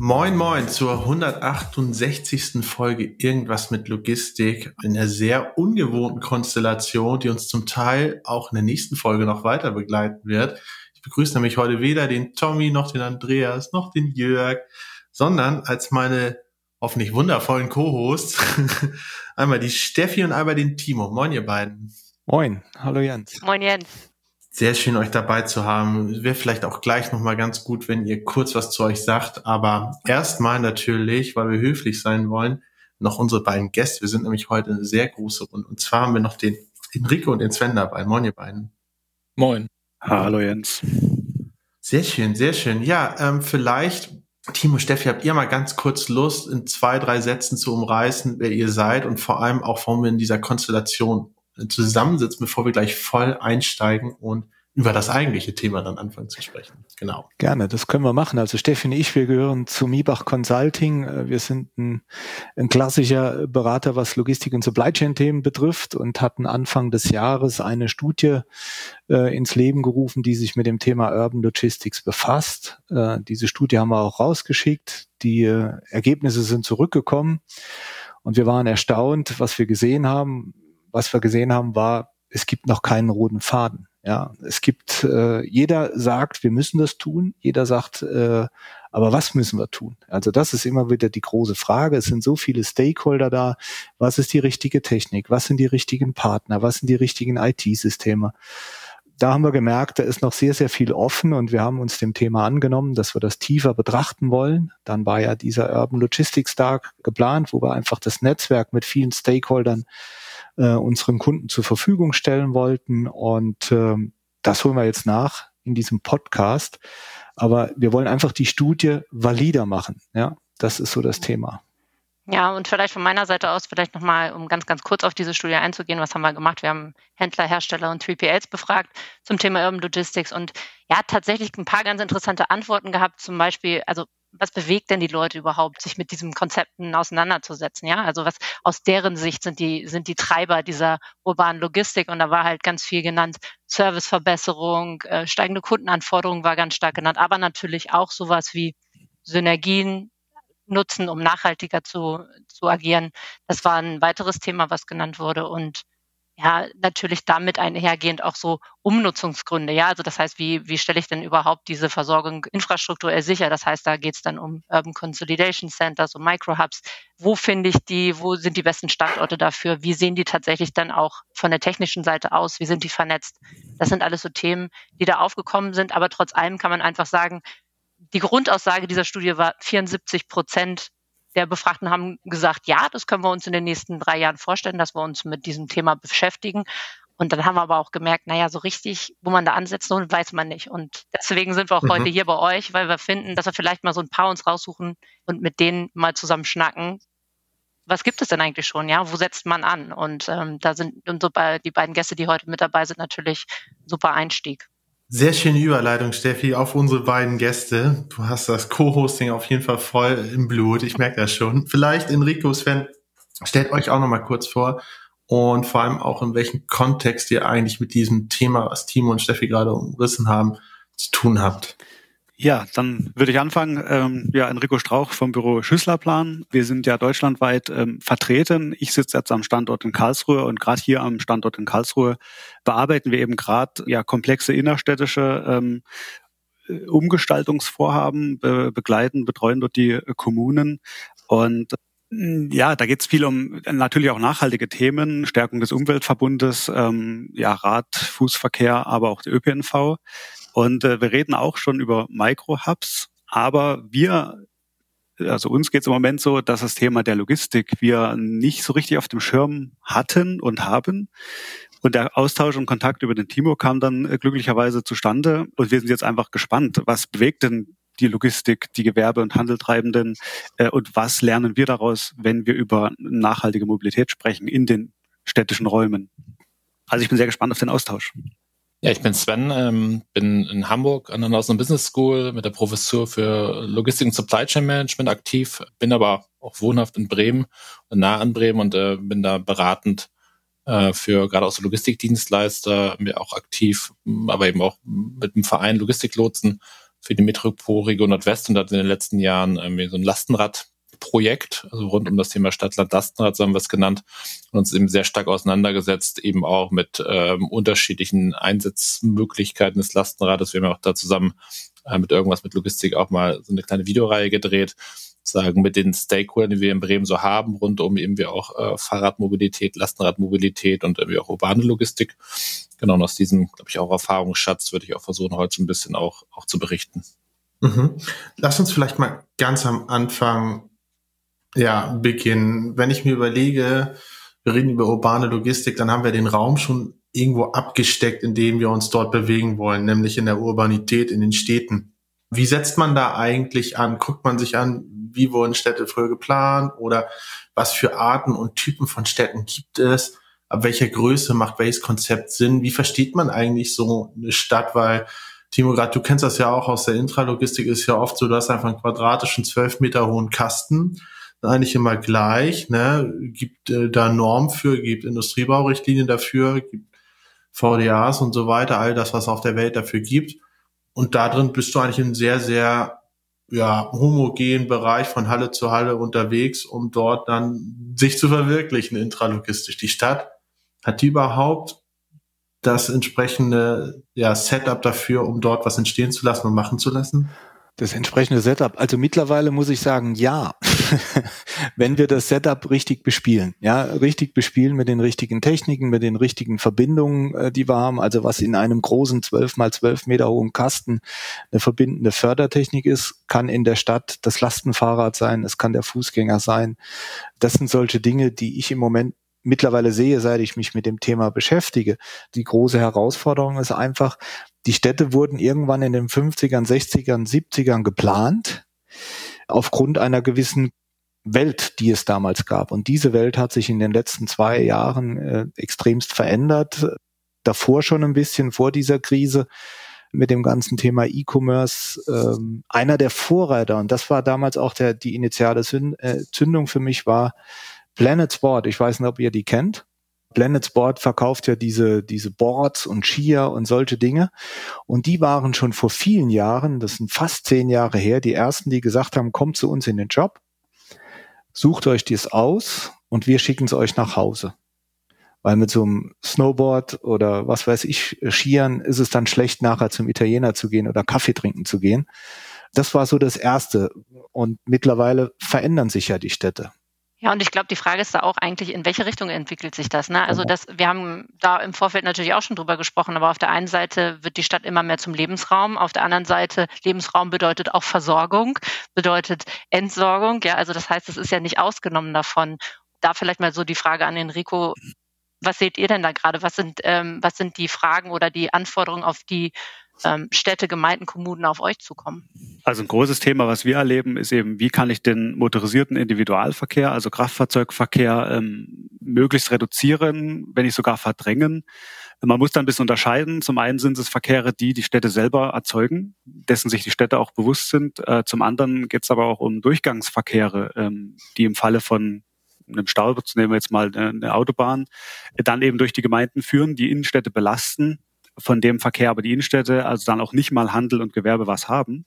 Moin Moin zur 168. Folge Irgendwas mit Logistik in einer sehr ungewohnten Konstellation, die uns zum Teil auch in der nächsten Folge noch weiter begleiten wird. Ich begrüße nämlich heute weder den Tommy noch den Andreas noch den Jörg, sondern als meine hoffentlich wundervollen Co-Hosts einmal die Steffi und einmal den Timo. Moin ihr beiden. Moin, hallo Jens. Moin Jens. Sehr schön, euch dabei zu haben. Wäre vielleicht auch gleich nochmal ganz gut, wenn ihr kurz was zu euch sagt. Aber erstmal natürlich, weil wir höflich sein wollen, noch unsere beiden Gäste. Wir sind nämlich heute eine sehr große Runde. Und zwar haben wir noch den Enrico und den Sven dabei. Moin, ihr beiden. Moin. Hallo Jens. Sehr schön, sehr schön. Ja, ähm, vielleicht, Timo, Steffi, habt ihr mal ganz kurz Lust, in zwei, drei Sätzen zu umreißen, wer ihr seid und vor allem auch, warum wir in dieser Konstellation zusammensitzen, bevor wir gleich voll einsteigen und über das eigentliche Thema dann anfangen zu sprechen. Genau. Gerne, das können wir machen. Also Steffi und ich, wir gehören zu Miebach Consulting. Äh, wir sind ein, ein klassischer Berater, was Logistik und Supply Chain Themen betrifft und hatten Anfang des Jahres eine Studie äh, ins Leben gerufen, die sich mit dem Thema Urban Logistics befasst. Äh, diese Studie haben wir auch rausgeschickt. Die äh, Ergebnisse sind zurückgekommen und wir waren erstaunt, was wir gesehen haben was wir gesehen haben, war, es gibt noch keinen roten Faden. Ja, es gibt, äh, jeder sagt, wir müssen das tun, jeder sagt, äh, aber was müssen wir tun? Also das ist immer wieder die große Frage. Es sind so viele Stakeholder da. Was ist die richtige Technik? Was sind die richtigen Partner? Was sind die richtigen IT-Systeme? Da haben wir gemerkt, da ist noch sehr, sehr viel offen und wir haben uns dem Thema angenommen, dass wir das tiefer betrachten wollen. Dann war ja dieser Urban Logistics Tag geplant, wo wir einfach das Netzwerk mit vielen Stakeholdern äh, unseren Kunden zur Verfügung stellen wollten. Und äh, das holen wir jetzt nach in diesem Podcast. Aber wir wollen einfach die Studie valider machen. Ja, das ist so das Thema. Ja, und vielleicht von meiner Seite aus, vielleicht nochmal, um ganz, ganz kurz auf diese Studie einzugehen, was haben wir gemacht? Wir haben Händler, Hersteller und 3PLs befragt zum Thema Urban Logistics und ja, tatsächlich ein paar ganz interessante Antworten gehabt. Zum Beispiel, also was bewegt denn die Leute überhaupt, sich mit diesen Konzepten auseinanderzusetzen? Ja, also was aus deren Sicht sind die, sind die Treiber dieser urbanen Logistik? Und da war halt ganz viel genannt. Serviceverbesserung, äh, steigende Kundenanforderungen war ganz stark genannt, aber natürlich auch sowas wie Synergien nutzen, um nachhaltiger zu, zu agieren. Das war ein weiteres Thema, was genannt wurde. Und ja, natürlich damit einhergehend auch so Umnutzungsgründe. Ja, also das heißt, wie, wie stelle ich denn überhaupt diese Versorgung infrastrukturell sicher? Das heißt, da geht es dann um Urban Consolidation Centers, um Microhubs. Wo finde ich die? Wo sind die besten Standorte dafür? Wie sehen die tatsächlich dann auch von der technischen Seite aus? Wie sind die vernetzt? Das sind alles so Themen, die da aufgekommen sind. Aber trotz allem kann man einfach sagen, die Grundaussage dieser Studie war 74 Prozent der Befragten haben gesagt, ja, das können wir uns in den nächsten drei Jahren vorstellen, dass wir uns mit diesem Thema beschäftigen. Und dann haben wir aber auch gemerkt, naja, so richtig, wo man da ansetzt, weiß man nicht. Und deswegen sind wir auch mhm. heute hier bei euch, weil wir finden, dass wir vielleicht mal so ein paar uns raussuchen und mit denen mal zusammen schnacken. Was gibt es denn eigentlich schon? Ja, wo setzt man an? Und ähm, da sind bei, die beiden Gäste, die heute mit dabei sind, natürlich super Einstieg. Sehr schöne Überleitung, Steffi, auf unsere beiden Gäste. Du hast das Co-Hosting auf jeden Fall voll im Blut. Ich merke das schon. Vielleicht Enrico, Sven, stellt euch auch noch mal kurz vor und vor allem auch in welchem Kontext ihr eigentlich mit diesem Thema, was Timo und Steffi gerade umrissen haben, zu tun habt. Ja, dann würde ich anfangen. Ähm, ja, Enrico Strauch vom Büro Schüsslerplan. Wir sind ja deutschlandweit ähm, vertreten. Ich sitze jetzt am Standort in Karlsruhe und gerade hier am Standort in Karlsruhe bearbeiten wir eben gerade ja komplexe innerstädtische ähm, Umgestaltungsvorhaben, be begleiten, betreuen dort die äh, Kommunen und mm, ja, da geht es viel um natürlich auch nachhaltige Themen, Stärkung des Umweltverbundes, ähm, ja, Rad, Fußverkehr, aber auch der ÖPNV. Und äh, wir reden auch schon über Micro-Hubs, aber wir, also uns geht es im Moment so, dass das Thema der Logistik wir nicht so richtig auf dem Schirm hatten und haben. Und der Austausch und Kontakt über den Timo kam dann äh, glücklicherweise zustande. Und wir sind jetzt einfach gespannt, was bewegt denn die Logistik, die Gewerbe- und Handeltreibenden äh, und was lernen wir daraus, wenn wir über nachhaltige Mobilität sprechen in den städtischen Räumen. Also ich bin sehr gespannt auf den Austausch. Ja, ich bin Sven, ähm, bin in Hamburg an der Northern Business School mit der Professur für Logistik und Supply Chain Management aktiv, bin aber auch wohnhaft in Bremen und nah an Bremen und äh, bin da beratend äh, für gerade auch so Logistikdienstleister, mir auch aktiv, aber eben auch mit dem Verein Logistiklotsen für die Metropolregion Nordwest und hat in den letzten Jahren irgendwie so ein Lastenrad Projekt, also rund um das Thema Stadtland Lastenrad, so haben wir es genannt, und uns eben sehr stark auseinandergesetzt, eben auch mit ähm, unterschiedlichen Einsatzmöglichkeiten des Lastenrades. Wir haben auch da zusammen äh, mit irgendwas mit Logistik auch mal so eine kleine Videoreihe gedreht, sagen mit den Stakeholdern, die wir in Bremen so haben, rund um eben wir auch äh, Fahrradmobilität, Lastenradmobilität und irgendwie auch urbane Logistik. Genau, und aus diesem, glaube ich, auch Erfahrungsschatz würde ich auch versuchen, heute so ein bisschen auch, auch zu berichten. Mhm. Lass uns vielleicht mal ganz am Anfang ja, beginnen. Wenn ich mir überlege, wir reden über urbane Logistik, dann haben wir den Raum schon irgendwo abgesteckt, in dem wir uns dort bewegen wollen, nämlich in der Urbanität, in den Städten. Wie setzt man da eigentlich an? Guckt man sich an, wie wurden Städte früher geplant oder was für Arten und Typen von Städten gibt es? Ab welcher Größe macht welches Konzept Sinn? Wie versteht man eigentlich so eine Stadt? Weil, Timo, gerade du kennst das ja auch aus der Intralogistik, ist ja oft so, du hast einfach einen quadratischen, zwölf Meter hohen Kasten eigentlich immer gleich, ne? gibt äh, da Normen für, gibt Industriebaurichtlinien dafür, gibt VDAs und so weiter, all das, was auf der Welt dafür gibt. Und da drin bist du eigentlich in sehr, sehr ja, homogenen Bereich von Halle zu Halle unterwegs, um dort dann sich zu verwirklichen intralogistisch. Die Stadt hat die überhaupt das entsprechende ja, Setup dafür, um dort was entstehen zu lassen und machen zu lassen? das entsprechende Setup. Also mittlerweile muss ich sagen, ja, wenn wir das Setup richtig bespielen, ja, richtig bespielen mit den richtigen Techniken, mit den richtigen Verbindungen, äh, die wir haben, also was in einem großen 12 mal 12 Meter hohen Kasten eine verbindende Fördertechnik ist, kann in der Stadt das Lastenfahrrad sein, es kann der Fußgänger sein. Das sind solche Dinge, die ich im Moment mittlerweile sehe, seit ich mich mit dem Thema beschäftige. Die große Herausforderung ist einfach, die Städte wurden irgendwann in den 50ern, 60ern, 70ern geplant, aufgrund einer gewissen Welt, die es damals gab. Und diese Welt hat sich in den letzten zwei Jahren äh, extremst verändert. Davor schon ein bisschen vor dieser Krise mit dem ganzen Thema E-Commerce. Ähm, einer der Vorreiter, und das war damals auch der, die initiale äh, Zündung für mich, war Planet Sport. Ich weiß nicht, ob ihr die kennt. Planet Sport verkauft ja diese, diese Boards und Skier und solche Dinge. Und die waren schon vor vielen Jahren, das sind fast zehn Jahre her, die ersten, die gesagt haben, kommt zu uns in den Job, sucht euch dies aus und wir schicken es euch nach Hause. Weil mit so einem Snowboard oder was weiß ich, Skiern ist es dann schlecht, nachher zum Italiener zu gehen oder Kaffee trinken zu gehen. Das war so das Erste. Und mittlerweile verändern sich ja die Städte. Ja, und ich glaube, die Frage ist da auch eigentlich, in welche Richtung entwickelt sich das? Ne? Also das, wir haben da im Vorfeld natürlich auch schon drüber gesprochen, aber auf der einen Seite wird die Stadt immer mehr zum Lebensraum, auf der anderen Seite Lebensraum bedeutet auch Versorgung, bedeutet Entsorgung. Ja, also das heißt, es ist ja nicht ausgenommen davon. Da vielleicht mal so die Frage an Enrico. Was seht ihr denn da gerade? Was sind, ähm, was sind die Fragen oder die Anforderungen, auf die ähm, Städte, Gemeinden, Kommunen auf euch zukommen? Also ein großes Thema, was wir erleben, ist eben, wie kann ich den motorisierten Individualverkehr, also Kraftfahrzeugverkehr, ähm, möglichst reduzieren, wenn nicht sogar verdrängen. Man muss dann ein bisschen unterscheiden. Zum einen sind es Verkehre, die die Städte selber erzeugen, dessen sich die Städte auch bewusst sind. Äh, zum anderen geht es aber auch um Durchgangsverkehre, ähm, die im Falle von einem Stau, nehmen wir jetzt mal eine Autobahn, dann eben durch die Gemeinden führen, die Innenstädte belasten von dem Verkehr aber die Innenstädte, also dann auch nicht mal Handel und Gewerbe was haben.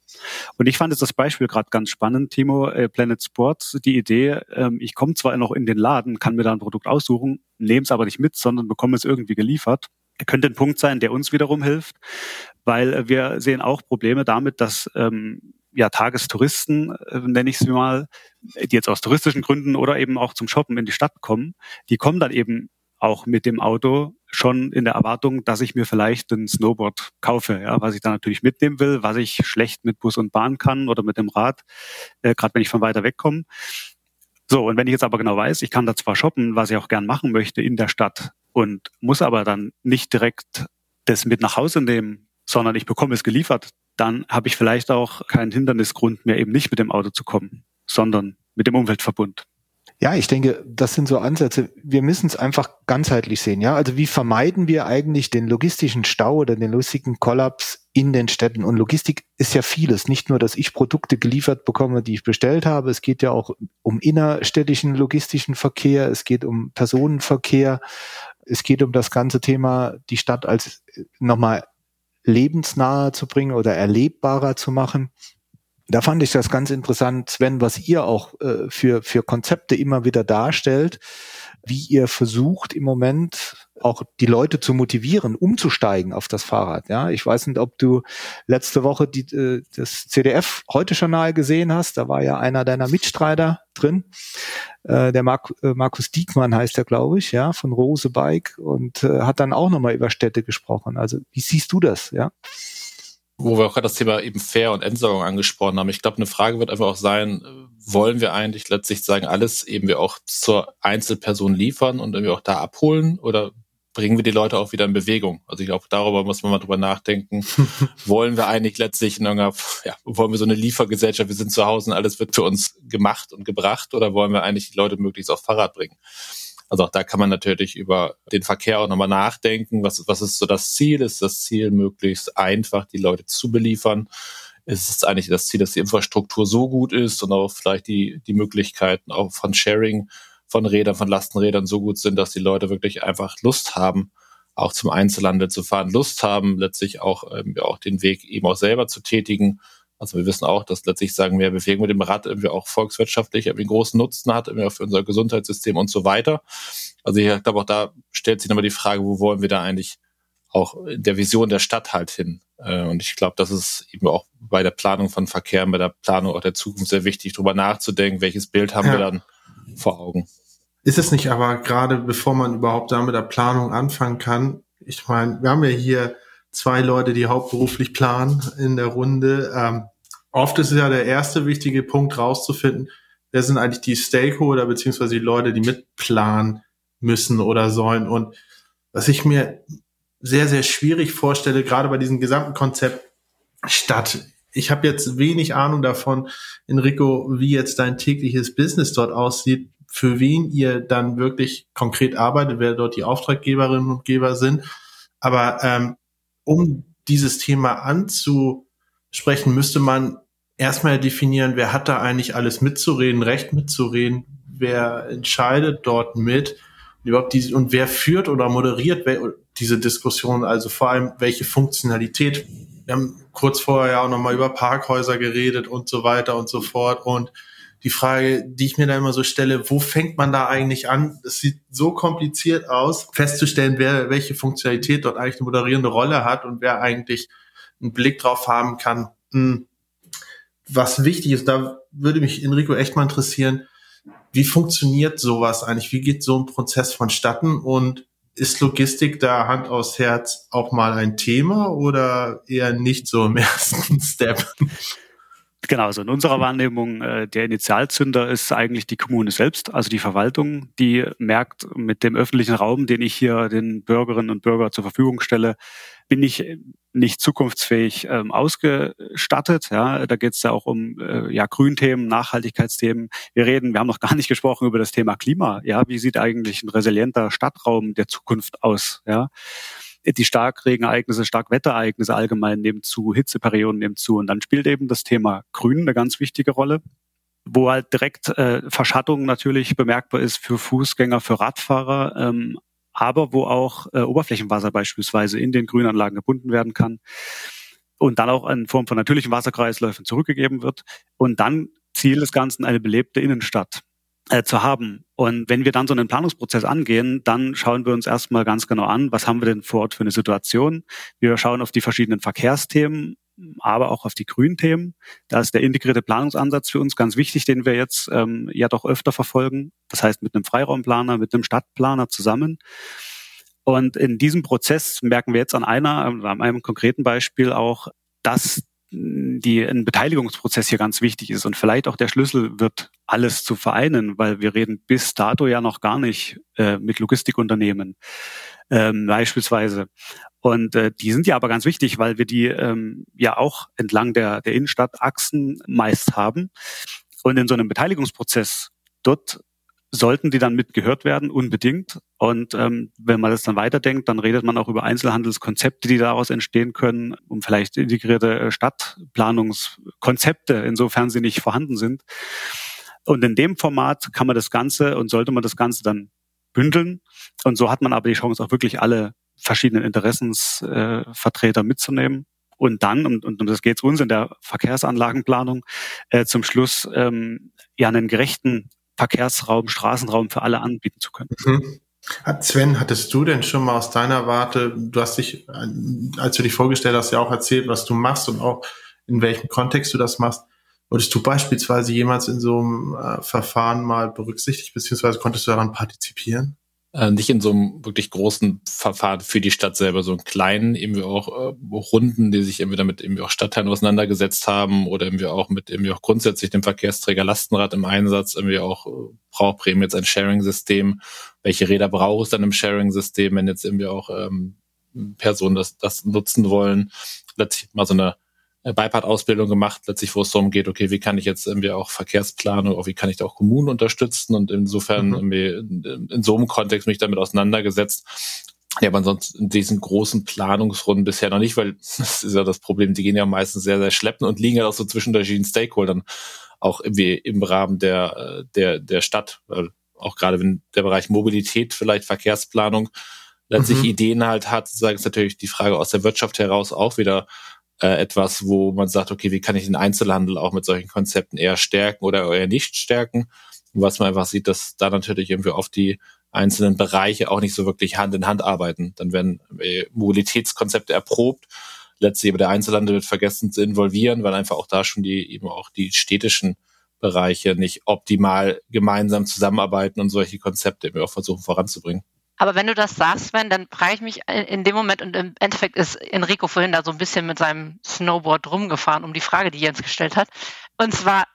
Und ich fand jetzt das Beispiel gerade ganz spannend, Timo, äh, Planet Sports, die Idee, ähm, ich komme zwar noch in den Laden, kann mir da ein Produkt aussuchen, nehme es aber nicht mit, sondern bekomme es irgendwie geliefert. Könnte ein Punkt sein, der uns wiederum hilft, weil wir sehen auch Probleme damit, dass ähm, ja, Tagestouristen, äh, nenne ich es mal, die jetzt aus touristischen Gründen oder eben auch zum Shoppen in die Stadt kommen, die kommen dann eben auch mit dem Auto schon in der Erwartung, dass ich mir vielleicht ein Snowboard kaufe, ja, was ich dann natürlich mitnehmen will, was ich schlecht mit Bus und Bahn kann oder mit dem Rad, äh, gerade wenn ich von weiter weg komme. So, und wenn ich jetzt aber genau weiß, ich kann da zwar shoppen, was ich auch gern machen möchte in der Stadt und muss aber dann nicht direkt das mit nach Hause nehmen, sondern ich bekomme es geliefert, dann habe ich vielleicht auch keinen Hindernisgrund mehr, eben nicht mit dem Auto zu kommen, sondern mit dem Umweltverbund. Ja, ich denke, das sind so Ansätze. Wir müssen es einfach ganzheitlich sehen. Ja, also wie vermeiden wir eigentlich den logistischen Stau oder den logistischen Kollaps in den Städten? Und Logistik ist ja vieles. Nicht nur, dass ich Produkte geliefert bekomme, die ich bestellt habe. Es geht ja auch um innerstädtischen logistischen Verkehr. Es geht um Personenverkehr. Es geht um das ganze Thema, die Stadt als äh, nochmal lebensnaher zu bringen oder erlebbarer zu machen. Da fand ich das ganz interessant, Sven, was ihr auch äh, für, für Konzepte immer wieder darstellt, wie ihr versucht im Moment auch die Leute zu motivieren, umzusteigen auf das Fahrrad. Ja, ich weiß nicht, ob du letzte Woche die, äh, das CDF heute Journal gesehen hast. Da war ja einer deiner Mitstreiter drin. Äh, der Mark, äh, Markus Diekmann heißt er, glaube ich, ja, von Rose Bike und äh, hat dann auch nochmal über Städte gesprochen. Also wie siehst du das? Ja wo wir auch gerade das Thema eben Fair und Entsorgung angesprochen haben. Ich glaube, eine Frage wird einfach auch sein, wollen wir eigentlich letztlich sagen, alles eben wir auch zur Einzelperson liefern und irgendwie auch da abholen oder bringen wir die Leute auch wieder in Bewegung? Also ich glaube, darüber muss man mal drüber nachdenken. wollen wir eigentlich letztlich in irgendeiner, ja, wollen wir so eine Liefergesellschaft, wir sind zu Hause und alles wird für uns gemacht und gebracht oder wollen wir eigentlich die Leute möglichst auf Fahrrad bringen? Also auch da kann man natürlich über den Verkehr auch nochmal nachdenken. Was, was ist so das Ziel? Ist das Ziel, möglichst einfach die Leute zu beliefern? Ist es eigentlich das Ziel, dass die Infrastruktur so gut ist und auch vielleicht die, die Möglichkeiten auch von Sharing von Rädern, von Lastenrädern so gut sind, dass die Leute wirklich einfach Lust haben, auch zum Einzelhandel zu fahren, Lust haben, letztlich auch, ähm, auch den Weg eben auch selber zu tätigen also wir wissen auch, dass letztlich sagen mehr Bewegung mit dem Rad irgendwie auch volkswirtschaftlich irgendwie großen Nutzen hat, irgendwie auch für unser Gesundheitssystem und so weiter. Also ich glaube auch da stellt sich nochmal die Frage, wo wollen wir da eigentlich auch in der Vision der Stadt halt hin? Äh, und ich glaube, das ist eben auch bei der Planung von Verkehr, bei der Planung auch der Zukunft sehr wichtig, darüber nachzudenken, welches Bild haben ja. wir dann vor Augen. Ist es nicht aber gerade, bevor man überhaupt da mit der Planung anfangen kann, ich meine, wir haben ja hier zwei Leute, die hauptberuflich planen in der Runde. Ähm, oft ist ja der erste wichtige Punkt rauszufinden, wer sind eigentlich die Stakeholder beziehungsweise die Leute, die mitplanen müssen oder sollen. Und was ich mir sehr, sehr schwierig vorstelle, gerade bei diesem gesamten Konzept Stadt. Ich habe jetzt wenig Ahnung davon, Enrico, wie jetzt dein tägliches Business dort aussieht, für wen ihr dann wirklich konkret arbeitet, wer dort die Auftraggeberinnen und Geber sind. Aber ähm, um dieses Thema anzusprechen, müsste man erstmal definieren, wer hat da eigentlich alles mitzureden, Recht mitzureden, wer entscheidet dort mit und überhaupt diese, und wer führt oder moderiert diese Diskussion, also vor allem welche Funktionalität. Wir haben kurz vorher ja auch nochmal über Parkhäuser geredet und so weiter und so fort und die Frage, die ich mir da immer so stelle, wo fängt man da eigentlich an? Es sieht so kompliziert aus, festzustellen, wer welche Funktionalität dort eigentlich eine moderierende Rolle hat und wer eigentlich einen Blick drauf haben kann. Hm, was wichtig ist, da würde mich Enrico echt mal interessieren, wie funktioniert sowas eigentlich? Wie geht so ein Prozess vonstatten und ist Logistik da Hand aus Herz auch mal ein Thema oder eher nicht so im ersten Step? Genau, also in unserer Wahrnehmung, äh, der Initialzünder ist eigentlich die Kommune selbst, also die Verwaltung, die merkt, mit dem öffentlichen Raum, den ich hier den Bürgerinnen und Bürgern zur Verfügung stelle, bin ich nicht zukunftsfähig ähm, ausgestattet. Ja, da geht es ja auch um äh, ja, Grünthemen, Nachhaltigkeitsthemen. Wir reden, wir haben noch gar nicht gesprochen über das Thema Klima. Ja, wie sieht eigentlich ein resilienter Stadtraum der Zukunft aus? Ja, die Starkregenereignisse, Starkwetterereignisse allgemein nehmen zu, Hitzeperioden nehmen zu. Und dann spielt eben das Thema Grün eine ganz wichtige Rolle wo halt direkt äh, Verschattung natürlich bemerkbar ist für Fußgänger, für Radfahrer, ähm, aber wo auch äh, Oberflächenwasser beispielsweise in den Grünanlagen gebunden werden kann und dann auch in Form von natürlichen Wasserkreisläufen zurückgegeben wird. Und dann Ziel des Ganzen eine belebte Innenstadt zu haben. Und wenn wir dann so einen Planungsprozess angehen, dann schauen wir uns erstmal ganz genau an, was haben wir denn vor Ort für eine Situation. Wir schauen auf die verschiedenen Verkehrsthemen, aber auch auf die Grünthemen. Da ist der integrierte Planungsansatz für uns ganz wichtig, den wir jetzt ähm, ja doch öfter verfolgen. Das heißt mit einem Freiraumplaner, mit einem Stadtplaner zusammen. Und in diesem Prozess merken wir jetzt an einer, an einem konkreten Beispiel auch, dass die ein Beteiligungsprozess hier ganz wichtig ist und vielleicht auch der Schlüssel wird alles zu vereinen, weil wir reden bis dato ja noch gar nicht äh, mit Logistikunternehmen ähm, beispielsweise. Und äh, die sind ja aber ganz wichtig, weil wir die ähm, ja auch entlang der, der Innenstadtachsen meist haben. Und in so einem Beteiligungsprozess, dort sollten die dann mitgehört werden, unbedingt. Und ähm, wenn man das dann weiterdenkt, dann redet man auch über Einzelhandelskonzepte, die daraus entstehen können, um vielleicht integrierte äh, Stadtplanungskonzepte, insofern sie nicht vorhanden sind. Und in dem Format kann man das Ganze und sollte man das Ganze dann bündeln. Und so hat man aber die Chance, auch wirklich alle verschiedenen Interessensvertreter äh, mitzunehmen. Und dann, und, und um das geht es uns in der Verkehrsanlagenplanung, äh, zum Schluss ähm, ja einen gerechten Verkehrsraum, Straßenraum für alle anbieten zu können. Mhm. Sven, hattest du denn schon mal aus deiner Warte, du hast dich, als du dich vorgestellt hast, ja auch erzählt, was du machst und auch in welchem Kontext du das machst. Wurdest du beispielsweise jemals in so einem äh, Verfahren mal berücksichtigt, beziehungsweise konntest du daran partizipieren? Äh, nicht in so einem wirklich großen Verfahren für die Stadt selber, so einen kleinen, irgendwie auch äh, Runden, die sich irgendwie damit irgendwie auch Stadtteilen auseinandergesetzt haben oder irgendwie auch mit irgendwie auch grundsätzlich dem Verkehrsträger Lastenrad im Einsatz, irgendwie auch äh, braucht Bremen jetzt ein Sharing-System, welche Räder braucht es dann im Sharing-System, wenn jetzt irgendwie auch ähm, Personen das, das nutzen wollen, letztlich mal so eine Beipart-Ausbildung gemacht, letztlich, wo es darum geht, okay, wie kann ich jetzt irgendwie auch Verkehrsplanung, auch wie kann ich da auch Kommunen unterstützen und insofern mhm. in, in, so einem Kontext mich damit auseinandergesetzt. Ja, aber ansonsten in diesen großen Planungsrunden bisher noch nicht, weil das ist ja das Problem, die gehen ja meistens sehr, sehr schleppen und liegen ja auch so zwischen verschiedenen Stakeholdern, auch irgendwie im Rahmen der, der, der Stadt, weil auch gerade wenn der Bereich Mobilität, vielleicht Verkehrsplanung, letztlich mhm. Ideen halt hat, sagen ist natürlich die Frage aus der Wirtschaft heraus auch wieder, äh, etwas, wo man sagt, okay, wie kann ich den Einzelhandel auch mit solchen Konzepten eher stärken oder eher nicht stärken? Und was man einfach sieht, dass da natürlich irgendwie oft die einzelnen Bereiche auch nicht so wirklich Hand in Hand arbeiten. Dann werden äh, Mobilitätskonzepte erprobt. Letztlich aber der Einzelhandel wird vergessen zu involvieren, weil einfach auch da schon die eben auch die städtischen Bereiche nicht optimal gemeinsam zusammenarbeiten und solche Konzepte eben auch versuchen voranzubringen. Aber wenn du das sagst, Sven, dann frage ich mich in dem Moment, und im Endeffekt ist Enrico vorhin da so ein bisschen mit seinem Snowboard rumgefahren, um die Frage, die Jens gestellt hat. Und zwar,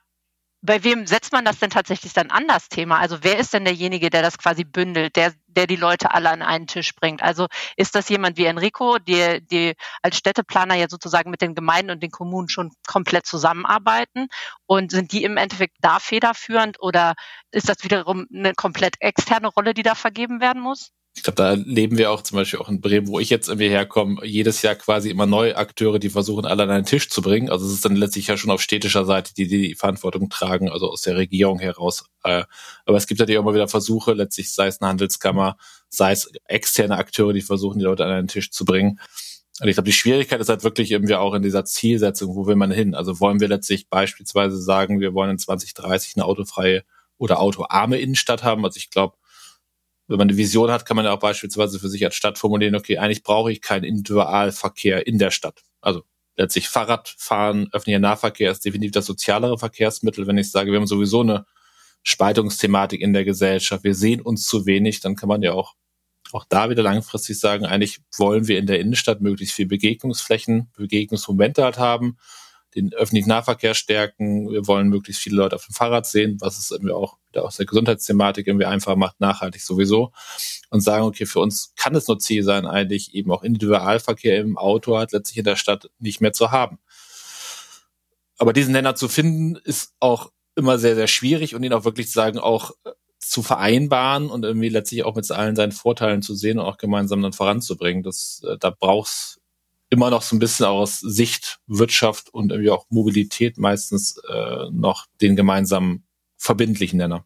bei wem setzt man das denn tatsächlich dann an das Thema? Also wer ist denn derjenige, der das quasi bündelt, der, der die Leute alle an einen Tisch bringt? Also ist das jemand wie Enrico, der die als Städteplaner ja sozusagen mit den Gemeinden und den Kommunen schon komplett zusammenarbeiten? Und sind die im Endeffekt da federführend oder ist das wiederum eine komplett externe Rolle, die da vergeben werden muss? Ich glaube, da leben wir auch zum Beispiel auch in Bremen, wo ich jetzt irgendwie herkomme, jedes Jahr quasi immer neue Akteure, die versuchen, alle an einen Tisch zu bringen. Also es ist dann letztlich ja schon auf städtischer Seite, die die Verantwortung tragen, also aus der Regierung heraus. Äh, aber es gibt natürlich auch immer wieder Versuche, letztlich sei es eine Handelskammer, sei es externe Akteure, die versuchen, die Leute an einen Tisch zu bringen. Und ich glaube, die Schwierigkeit ist halt wirklich irgendwie auch in dieser Zielsetzung, wo will man hin? Also wollen wir letztlich beispielsweise sagen, wir wollen in 2030 eine autofreie oder autoarme Innenstadt haben? Also ich glaube, wenn man eine Vision hat, kann man ja auch beispielsweise für sich als Stadt formulieren, okay, eigentlich brauche ich keinen Individualverkehr in der Stadt. Also letztlich Fahrradfahren, öffentlicher Nahverkehr ist definitiv das sozialere Verkehrsmittel. Wenn ich sage, wir haben sowieso eine Spaltungsthematik in der Gesellschaft, wir sehen uns zu wenig, dann kann man ja auch auch da wieder langfristig sagen, eigentlich wollen wir in der Innenstadt möglichst viel Begegnungsflächen, Begegnungsmomente halt haben den öffentlichen Nahverkehr stärken. Wir wollen möglichst viele Leute auf dem Fahrrad sehen, was es irgendwie auch aus der Gesundheitsthematik irgendwie einfach macht, nachhaltig sowieso. Und sagen, okay, für uns kann es nur Ziel sein, eigentlich eben auch Individualverkehr im Auto halt letztlich in der Stadt nicht mehr zu haben. Aber diesen Nenner zu finden, ist auch immer sehr, sehr schwierig und ihn auch wirklich zu sagen, auch zu vereinbaren und irgendwie letztlich auch mit allen seinen Vorteilen zu sehen und auch gemeinsam dann voranzubringen. Das, äh, da brauchst immer noch so ein bisschen aus Sicht Wirtschaft und irgendwie auch Mobilität meistens äh, noch den gemeinsamen verbindlichen Nenner.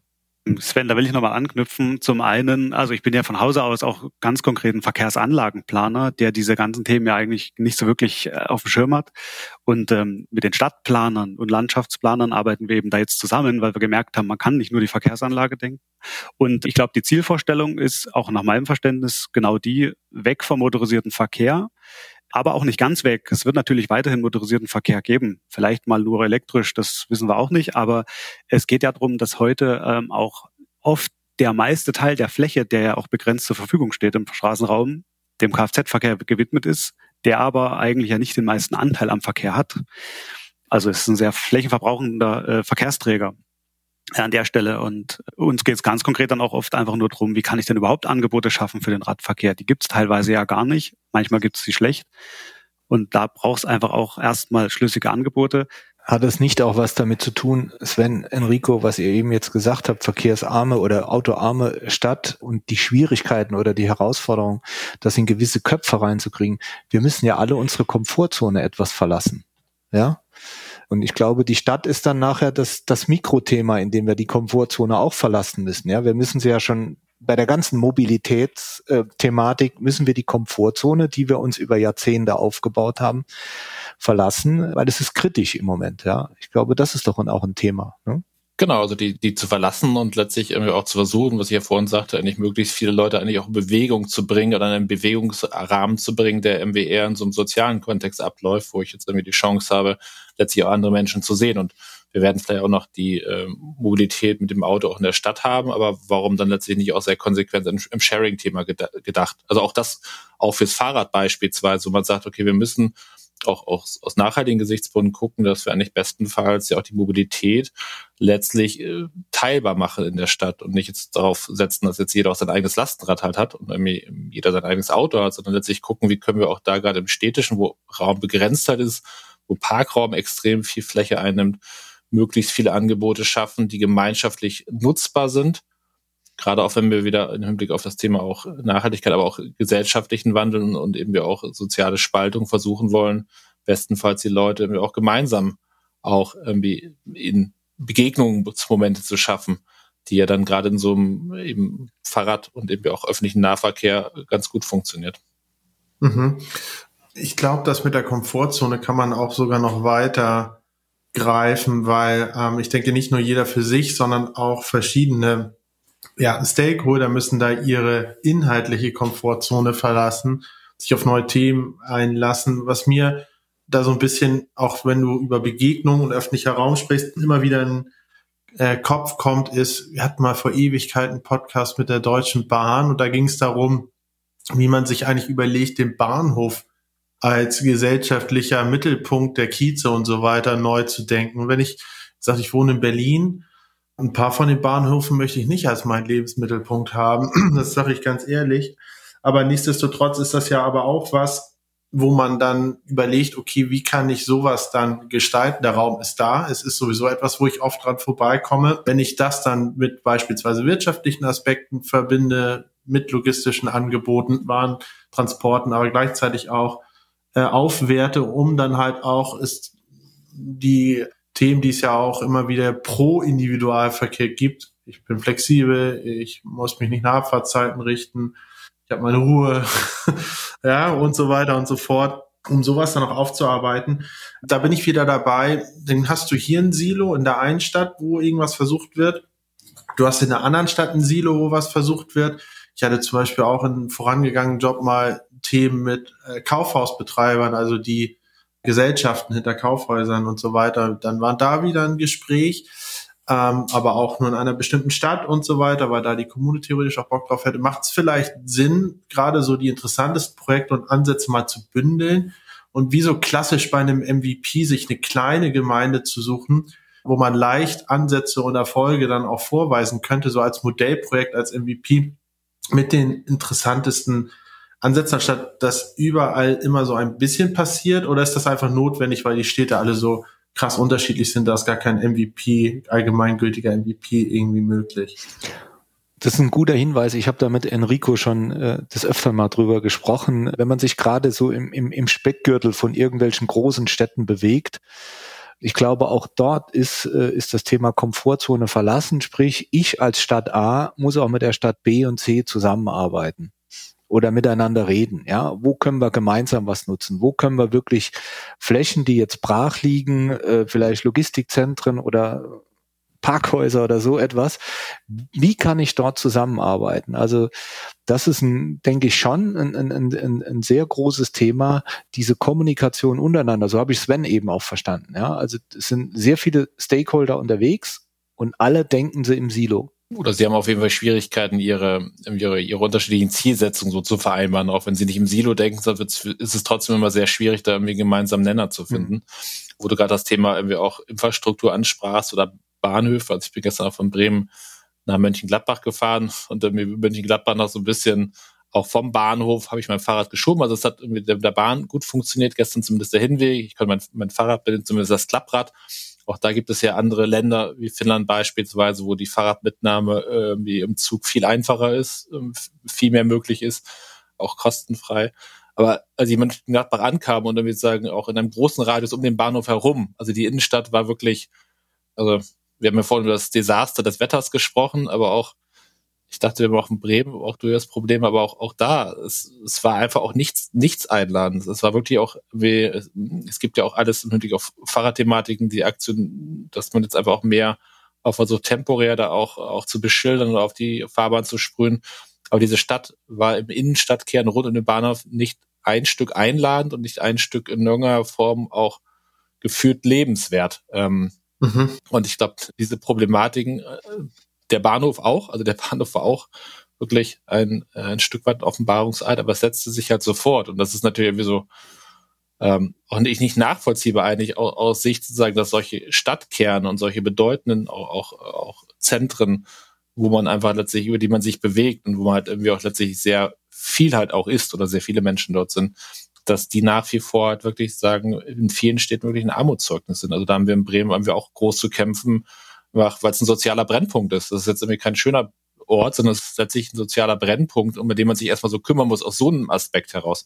Sven, da will ich nochmal anknüpfen. Zum einen, also ich bin ja von Hause aus auch ganz konkret ein Verkehrsanlagenplaner, der diese ganzen Themen ja eigentlich nicht so wirklich äh, auf dem Schirm hat. Und ähm, mit den Stadtplanern und Landschaftsplanern arbeiten wir eben da jetzt zusammen, weil wir gemerkt haben, man kann nicht nur die Verkehrsanlage denken. Und ich glaube, die Zielvorstellung ist auch nach meinem Verständnis genau die, weg vom motorisierten Verkehr aber auch nicht ganz weg. Es wird natürlich weiterhin motorisierten Verkehr geben. Vielleicht mal nur elektrisch, das wissen wir auch nicht. Aber es geht ja darum, dass heute ähm, auch oft der meiste Teil der Fläche, der ja auch begrenzt zur Verfügung steht im Straßenraum, dem Kfz-Verkehr gewidmet ist, der aber eigentlich ja nicht den meisten Anteil am Verkehr hat. Also es ist ein sehr flächenverbrauchender äh, Verkehrsträger. An der Stelle. Und uns geht es ganz konkret dann auch oft einfach nur darum, wie kann ich denn überhaupt Angebote schaffen für den Radverkehr? Die gibt es teilweise ja gar nicht. Manchmal gibt es sie schlecht. Und da braucht es einfach auch erstmal schlüssige Angebote. Hat es nicht auch was damit zu tun, Sven, Enrico, was ihr eben jetzt gesagt habt, verkehrsarme oder autoarme Stadt und die Schwierigkeiten oder die Herausforderung, das in gewisse Köpfe reinzukriegen? Wir müssen ja alle unsere Komfortzone etwas verlassen. Ja? Und ich glaube, die Stadt ist dann nachher das, das Mikrothema, in dem wir die Komfortzone auch verlassen müssen. Ja, wir müssen sie ja schon bei der ganzen Mobilitätsthematik müssen wir die Komfortzone, die wir uns über Jahrzehnte aufgebaut haben, verlassen, weil es ist kritisch im Moment. Ja, ich glaube, das ist doch auch ein Thema. Ne? Genau, also die, die zu verlassen und letztlich irgendwie auch zu versuchen, was ich ja vorhin sagte, eigentlich möglichst viele Leute eigentlich auch in Bewegung zu bringen oder einen Bewegungsrahmen zu bringen, der MWR in so einem sozialen Kontext abläuft, wo ich jetzt irgendwie die Chance habe, letztlich auch andere Menschen zu sehen. Und wir werden vielleicht auch noch die äh, Mobilität mit dem Auto auch in der Stadt haben, aber warum dann letztlich nicht auch sehr konsequent im, im Sharing-Thema gedacht? Also auch das, auch fürs Fahrrad beispielsweise, wo man sagt, okay, wir müssen auch aus, aus nachhaltigen Gesichtspunkten gucken, dass wir eigentlich bestenfalls ja auch die Mobilität letztlich äh, teilbar machen in der Stadt und nicht jetzt darauf setzen, dass jetzt jeder auch sein eigenes Lastenrad halt hat und jeder sein eigenes Auto hat, sondern letztlich gucken, wie können wir auch da gerade im städtischen, wo Raum begrenzt halt ist, wo Parkraum extrem viel Fläche einnimmt, möglichst viele Angebote schaffen, die gemeinschaftlich nutzbar sind gerade auch wenn wir wieder im Hinblick auf das Thema auch Nachhaltigkeit, aber auch gesellschaftlichen Wandel und eben wir auch soziale Spaltung versuchen wollen, bestenfalls die Leute irgendwie auch gemeinsam auch irgendwie in Begegnungsmomente zu schaffen, die ja dann gerade in so einem eben Fahrrad und eben auch öffentlichen Nahverkehr ganz gut funktioniert. Mhm. Ich glaube, das mit der Komfortzone kann man auch sogar noch weiter greifen, weil ähm, ich denke, nicht nur jeder für sich, sondern auch verschiedene ja, Stakeholder müssen da ihre inhaltliche Komfortzone verlassen, sich auf neue Themen einlassen, was mir da so ein bisschen, auch wenn du über Begegnungen und öffentlicher Raum sprichst, immer wieder in äh, Kopf kommt, ist, wir hatten mal vor Ewigkeiten einen Podcast mit der Deutschen Bahn und da ging es darum, wie man sich eigentlich überlegt, den Bahnhof als gesellschaftlicher Mittelpunkt der Kieze und so weiter neu zu denken. Und wenn ich sage, ich wohne in Berlin, ein paar von den Bahnhöfen möchte ich nicht als meinen Lebensmittelpunkt haben. Das sage ich ganz ehrlich. Aber nichtsdestotrotz ist das ja aber auch was, wo man dann überlegt, okay, wie kann ich sowas dann gestalten? Der Raum ist da. Es ist sowieso etwas, wo ich oft dran vorbeikomme. Wenn ich das dann mit beispielsweise wirtschaftlichen Aspekten verbinde, mit logistischen Angeboten, Warentransporten, aber gleichzeitig auch äh, aufwerte, um dann halt auch ist die Themen, die es ja auch immer wieder pro Individualverkehr gibt. Ich bin flexibel, ich muss mich nicht nach Abfahrtzeiten richten, ich habe meine Ruhe, ja, und so weiter und so fort, um sowas dann auch aufzuarbeiten. Da bin ich wieder dabei. Dann hast du hier ein Silo in der einen Stadt, wo irgendwas versucht wird. Du hast in der anderen Stadt ein Silo, wo was versucht wird. Ich hatte zum Beispiel auch in vorangegangenen Job mal Themen mit äh, Kaufhausbetreibern, also die Gesellschaften hinter Kaufhäusern und so weiter. Dann war da wieder ein Gespräch, ähm, aber auch nur in einer bestimmten Stadt und so weiter, weil da die Kommune theoretisch auch Bock drauf hätte. Macht es vielleicht Sinn, gerade so die interessantesten Projekte und Ansätze mal zu bündeln und wie so klassisch bei einem MVP sich eine kleine Gemeinde zu suchen, wo man leicht Ansätze und Erfolge dann auch vorweisen könnte, so als Modellprojekt, als MVP mit den interessantesten ansetzen, anstatt dass überall immer so ein bisschen passiert? Oder ist das einfach notwendig, weil die Städte alle so krass unterschiedlich sind, da ist gar kein MVP, allgemeingültiger MVP irgendwie möglich? Das ist ein guter Hinweis. Ich habe da mit Enrico schon äh, das öfter mal drüber gesprochen. Wenn man sich gerade so im, im, im Speckgürtel von irgendwelchen großen Städten bewegt, ich glaube, auch dort ist, äh, ist das Thema Komfortzone verlassen. Sprich, ich als Stadt A muss auch mit der Stadt B und C zusammenarbeiten oder miteinander reden. Ja, wo können wir gemeinsam was nutzen? Wo können wir wirklich Flächen, die jetzt brach liegen, äh, vielleicht Logistikzentren oder Parkhäuser oder so etwas. Wie kann ich dort zusammenarbeiten? Also das ist ein, denke ich schon, ein, ein, ein, ein sehr großes Thema, diese Kommunikation untereinander. So habe ich Sven eben auch verstanden. Ja, also es sind sehr viele Stakeholder unterwegs und alle denken sie im Silo. Oder sie haben auf jeden Fall Schwierigkeiten, ihre, ihre, ihre unterschiedlichen Zielsetzungen so zu vereinbaren. Auch wenn sie nicht im Silo denken, ist es trotzdem immer sehr schwierig, da irgendwie gemeinsam Nenner zu finden. Mhm. Wo du gerade das Thema irgendwie auch Infrastruktur ansprachst oder Bahnhöfe. Also ich bin gestern auch von Bremen nach Mönchengladbach gefahren und dann Mönchengladbach noch so ein bisschen auch vom Bahnhof habe ich mein Fahrrad geschoben. Also es hat mit der Bahn gut funktioniert. Gestern zumindest der Hinweg. Ich konnte mein, mein Fahrrad benutzen, zumindest das Klapprad. Auch da gibt es ja andere Länder wie Finnland beispielsweise, wo die Fahrradmitnahme irgendwie im Zug viel einfacher ist, ähm, viel mehr möglich ist, auch kostenfrei. Aber als ich in Mönchengladbach ankam und dann würde ich sagen, auch in einem großen Radius um den Bahnhof herum, also die Innenstadt war wirklich, also wir haben ja vorhin über das Desaster des Wetters gesprochen, aber auch ich dachte, wir haben auch in Bremen auch durchaus Probleme, aber auch, auch da, es, es war einfach auch nichts, nichts einladend. Es war wirklich auch, wie, es gibt ja auch alles natürlich auch Fahrradthematiken, die Aktion, dass man jetzt einfach auch mehr auf so temporär da auch, auch zu beschildern oder auf die Fahrbahn zu sprühen. Aber diese Stadt war im Innenstadtkern rund um den Bahnhof nicht ein Stück einladend und nicht ein Stück in irgendeiner Form auch gefühlt lebenswert. Ähm, mhm. Und ich glaube, diese Problematiken, äh, der Bahnhof auch, also der Bahnhof war auch wirklich ein, ein Stück weit Offenbarungseid, aber es setzte sich halt sofort. Und das ist natürlich irgendwie so ähm, auch nicht, nicht nachvollziehbar eigentlich aus, aus Sicht sozusagen, dass solche Stadtkerne und solche bedeutenden auch, auch, auch Zentren, wo man einfach letztlich, über die man sich bewegt und wo man halt irgendwie auch letztlich sehr viel halt auch ist oder sehr viele Menschen dort sind, dass die nach wie vor halt wirklich sagen, in vielen Städten wirklich ein Armutszeugnis sind. Also da haben wir in Bremen haben wir auch groß zu kämpfen, weil es ein sozialer Brennpunkt ist. Das ist jetzt irgendwie kein schöner Ort, sondern es ist letztlich ein sozialer Brennpunkt, um den man sich erstmal so kümmern muss, aus so einem Aspekt heraus.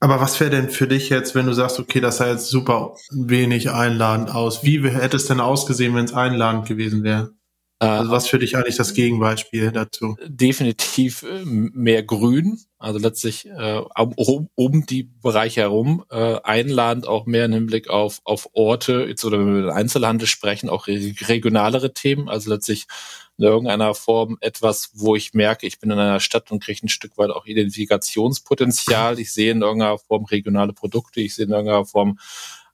Aber was wäre denn für dich jetzt, wenn du sagst, okay, das sah jetzt super wenig einladend aus? Wie hätte es denn ausgesehen, wenn es einladend gewesen wäre? Äh, also was für dich eigentlich das Gegenbeispiel dazu? Definitiv äh, mehr Grün, also letztlich äh, um, um die Bereiche herum äh, einladend auch mehr im Hinblick auf auf Orte jetzt oder wenn wir über Einzelhandel sprechen auch regionalere Themen, also letztlich in irgendeiner Form etwas, wo ich merke, ich bin in einer Stadt und kriege ein Stück weit auch Identifikationspotenzial. Ich sehe in irgendeiner Form regionale Produkte, ich sehe in irgendeiner Form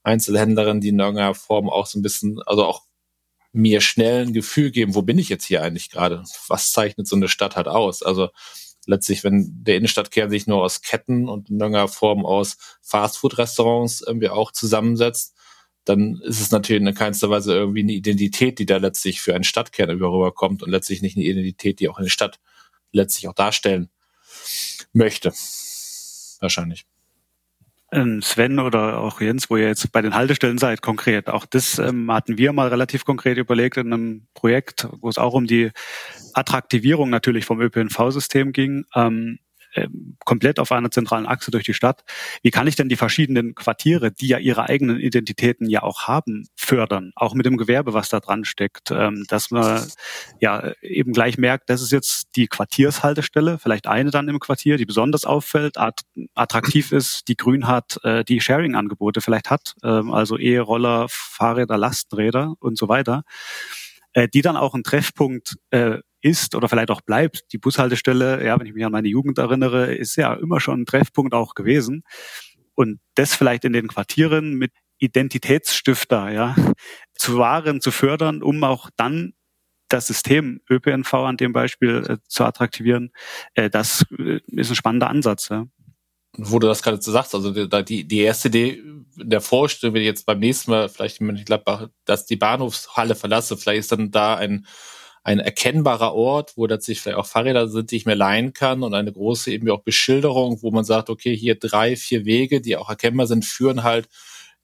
Einzelhändlerin, die in irgendeiner Form auch so ein bisschen, also auch mir schnell ein Gefühl geben, wo bin ich jetzt hier eigentlich gerade? Was zeichnet so eine Stadt halt aus? Also letztlich, wenn der Innenstadtkern sich nur aus Ketten und in irgendeiner Form aus Fastfood-Restaurants irgendwie auch zusammensetzt, dann ist es natürlich in keinster Weise irgendwie eine Identität, die da letztlich für einen Stadtkern rüberkommt und letztlich nicht eine Identität, die auch eine Stadt letztlich auch darstellen möchte. Wahrscheinlich. Ähm, Sven oder auch Jens, wo ihr jetzt bei den Haltestellen seid, konkret. Auch das ähm, hatten wir mal relativ konkret überlegt in einem Projekt, wo es auch um die Attraktivierung natürlich vom ÖPNV-System ging. Ähm, komplett auf einer zentralen Achse durch die Stadt. Wie kann ich denn die verschiedenen Quartiere, die ja ihre eigenen Identitäten ja auch haben, fördern? Auch mit dem Gewerbe, was da dran steckt, ähm, dass man ja eben gleich merkt, das ist jetzt die Quartiershaltestelle, vielleicht eine dann im Quartier, die besonders auffällt, attraktiv ist, die grün hat, äh, die Sharing-Angebote vielleicht hat, ähm, also E-Roller, Fahrräder, Lastenräder und so weiter, äh, die dann auch ein Treffpunkt äh, ist oder vielleicht auch bleibt. Die Bushaltestelle, ja, wenn ich mich an meine Jugend erinnere, ist ja immer schon ein Treffpunkt auch gewesen. Und das vielleicht in den Quartieren mit Identitätsstifter, ja, zu wahren, zu fördern, um auch dann das System ÖPNV an dem Beispiel äh, zu attraktivieren, äh, das äh, ist ein spannender Ansatz. Ja. Wo du das gerade so sagst, also die, die erste Idee der Vorstellung, wenn ich jetzt beim nächsten Mal vielleicht in Mönchengladbach, dass die Bahnhofshalle verlasse, vielleicht ist dann da ein ein erkennbarer Ort, wo tatsächlich vielleicht auch Fahrräder sind, die ich mir leihen kann und eine große eben auch Beschilderung, wo man sagt, okay, hier drei, vier Wege, die auch erkennbar sind, führen halt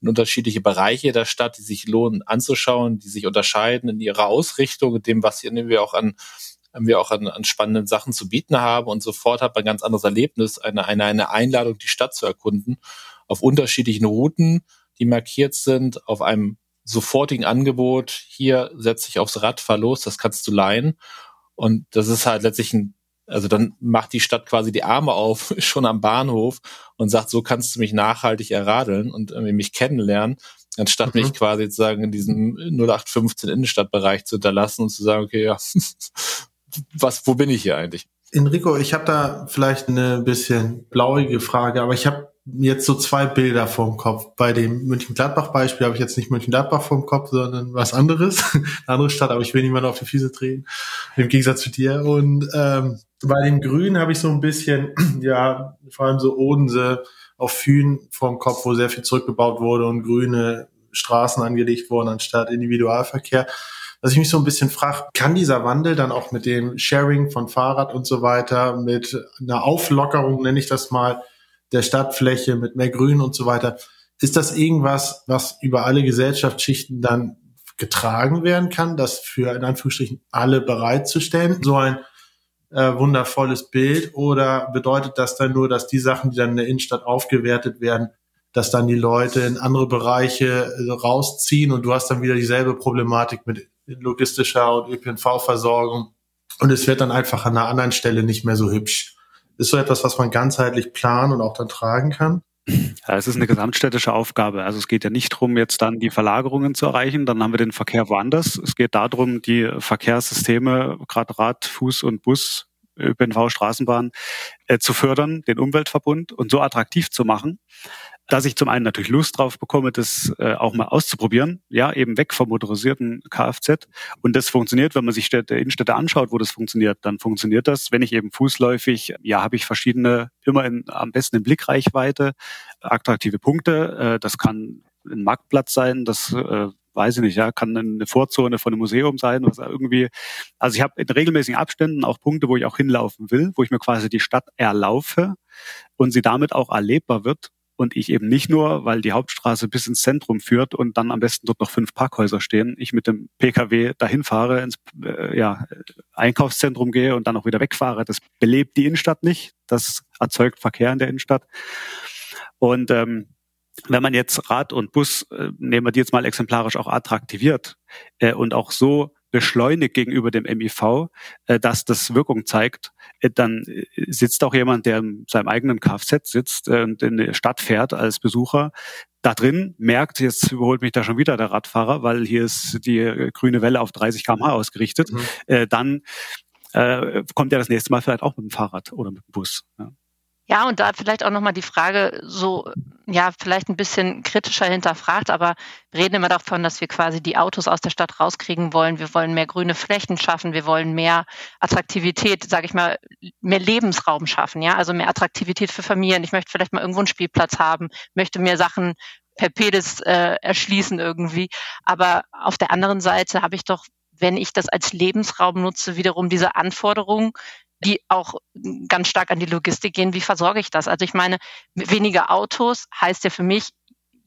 in unterschiedliche Bereiche der Stadt, die sich lohnen anzuschauen, die sich unterscheiden in ihrer Ausrichtung, dem, was wir auch an wir auch an, an spannenden Sachen zu bieten haben. Und sofort hat man ein ganz anderes Erlebnis, eine, eine, eine Einladung, die Stadt zu erkunden, auf unterschiedlichen Routen, die markiert sind, auf einem sofortigen Angebot, hier setz dich aufs Rad, fahr los, das kannst du leihen. Und das ist halt letztlich ein, also dann macht die Stadt quasi die Arme auf, schon am Bahnhof und sagt, so kannst du mich nachhaltig erradeln und irgendwie mich kennenlernen, anstatt mhm. mich quasi sozusagen in diesem 0815 Innenstadtbereich zu hinterlassen und zu sagen, okay, ja, was, wo bin ich hier eigentlich? Enrico, ich habe da vielleicht eine bisschen blauige Frage, aber ich habe jetzt so zwei Bilder vorm Kopf. Bei dem München-Gladbach-Beispiel habe ich jetzt nicht München-Gladbach vorm Kopf, sondern was anderes, eine andere Stadt, aber ich will niemanden auf die Füße drehen, im Gegensatz zu dir. Und ähm, bei dem Grün habe ich so ein bisschen, ja, vor allem so Odense auf Fühn vorm Kopf, wo sehr viel zurückgebaut wurde und grüne Straßen angelegt wurden anstatt Individualverkehr. Was ich mich so ein bisschen frage, kann dieser Wandel dann auch mit dem Sharing von Fahrrad und so weiter, mit einer Auflockerung, nenne ich das mal, der Stadtfläche, mit mehr Grün und so weiter, ist das irgendwas, was über alle Gesellschaftsschichten dann getragen werden kann, das für in Anführungsstrichen alle bereitzustellen? So ein äh, wundervolles Bild oder bedeutet das dann nur, dass die Sachen, die dann in der Innenstadt aufgewertet werden, dass dann die Leute in andere Bereiche äh, rausziehen und du hast dann wieder dieselbe Problematik mit logistischer und ÖPNV-Versorgung und es wird dann einfach an einer anderen Stelle nicht mehr so hübsch. Ist so etwas, was man ganzheitlich planen und auch dann tragen kann? Ja, es ist eine gesamtstädtische Aufgabe. Also es geht ja nicht darum, jetzt dann die Verlagerungen zu erreichen, dann haben wir den Verkehr woanders. Es geht darum, die Verkehrssysteme, gerade Rad, Fuß und Bus, ÖPNV, Straßenbahn, äh, zu fördern, den Umweltverbund und so attraktiv zu machen, dass ich zum einen natürlich Lust drauf bekomme, das äh, auch mal auszuprobieren, ja, eben weg vom motorisierten Kfz. Und das funktioniert, wenn man sich Städte, Innenstädte anschaut, wo das funktioniert, dann funktioniert das. Wenn ich eben fußläufig, ja, habe ich verschiedene, immer in, am besten in Blickreichweite, attraktive Punkte. Äh, das kann ein Marktplatz sein, das äh, weiß ich nicht, ja, kann eine Vorzone von einem Museum sein, was irgendwie, also ich habe in regelmäßigen Abständen auch Punkte, wo ich auch hinlaufen will, wo ich mir quasi die Stadt erlaufe und sie damit auch erlebbar wird und ich eben nicht nur, weil die Hauptstraße bis ins Zentrum führt und dann am besten dort noch fünf Parkhäuser stehen, ich mit dem PKW dahin fahre, ins äh, ja, Einkaufszentrum gehe und dann auch wieder wegfahre. Das belebt die Innenstadt nicht, das erzeugt Verkehr in der Innenstadt. Und ähm, wenn man jetzt Rad und Bus, äh, nehmen wir die jetzt mal exemplarisch auch attraktiviert äh, und auch so beschleunigt gegenüber dem MIV, äh, dass das Wirkung zeigt, äh, dann äh, sitzt auch jemand, der in seinem eigenen Kfz sitzt und in die Stadt fährt als Besucher, da drin merkt, jetzt überholt mich da schon wieder der Radfahrer, weil hier ist die grüne Welle auf 30 km/h ausgerichtet, mhm. dann kommt er das nächste Mal vielleicht auch mit dem Fahrrad oder mit dem Bus. Ja. Ja, und da vielleicht auch nochmal die Frage so, ja, vielleicht ein bisschen kritischer hinterfragt, aber wir reden immer davon, dass wir quasi die Autos aus der Stadt rauskriegen wollen. Wir wollen mehr grüne Flächen schaffen. Wir wollen mehr Attraktivität, sage ich mal, mehr Lebensraum schaffen. Ja, also mehr Attraktivität für Familien. Ich möchte vielleicht mal irgendwo einen Spielplatz haben, möchte mir Sachen per Pedis äh, erschließen irgendwie. Aber auf der anderen Seite habe ich doch wenn ich das als Lebensraum nutze, wiederum diese Anforderungen, die auch ganz stark an die Logistik gehen. Wie versorge ich das? Also ich meine, weniger Autos heißt ja für mich,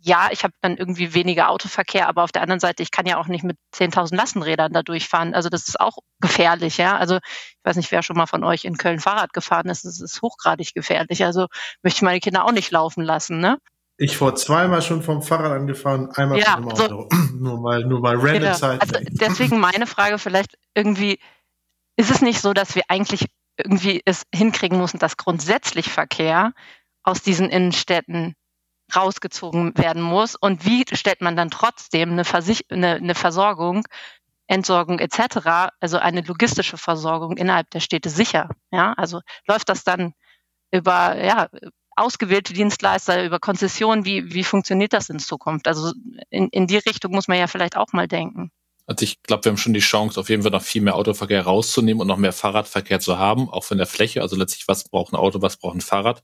ja, ich habe dann irgendwie weniger Autoverkehr, aber auf der anderen Seite, ich kann ja auch nicht mit 10.000 Lastenrädern da durchfahren. Also das ist auch gefährlich, ja. Also ich weiß nicht, wer schon mal von euch in Köln Fahrrad gefahren ist. Das ist hochgradig gefährlich. Also möchte ich meine Kinder auch nicht laufen lassen, ne? Ich vor zweimal schon vom Fahrrad angefahren, einmal ja, vom Auto. So, nur mal, nur mal random genau. Zeit. Also deswegen meine Frage vielleicht irgendwie, ist es nicht so, dass wir eigentlich irgendwie es hinkriegen müssen, dass grundsätzlich Verkehr aus diesen Innenstädten rausgezogen werden muss. Und wie stellt man dann trotzdem eine, Versich eine, eine Versorgung, Entsorgung etc., also eine logistische Versorgung innerhalb der Städte sicher? Ja, also läuft das dann über ja, ausgewählte Dienstleister, über Konzessionen? Wie, wie funktioniert das in Zukunft? Also in, in die Richtung muss man ja vielleicht auch mal denken. Also ich glaube, wir haben schon die Chance, auf jeden Fall noch viel mehr Autoverkehr rauszunehmen und noch mehr Fahrradverkehr zu haben, auch von der Fläche. Also letztlich, was braucht ein Auto, was braucht ein Fahrrad.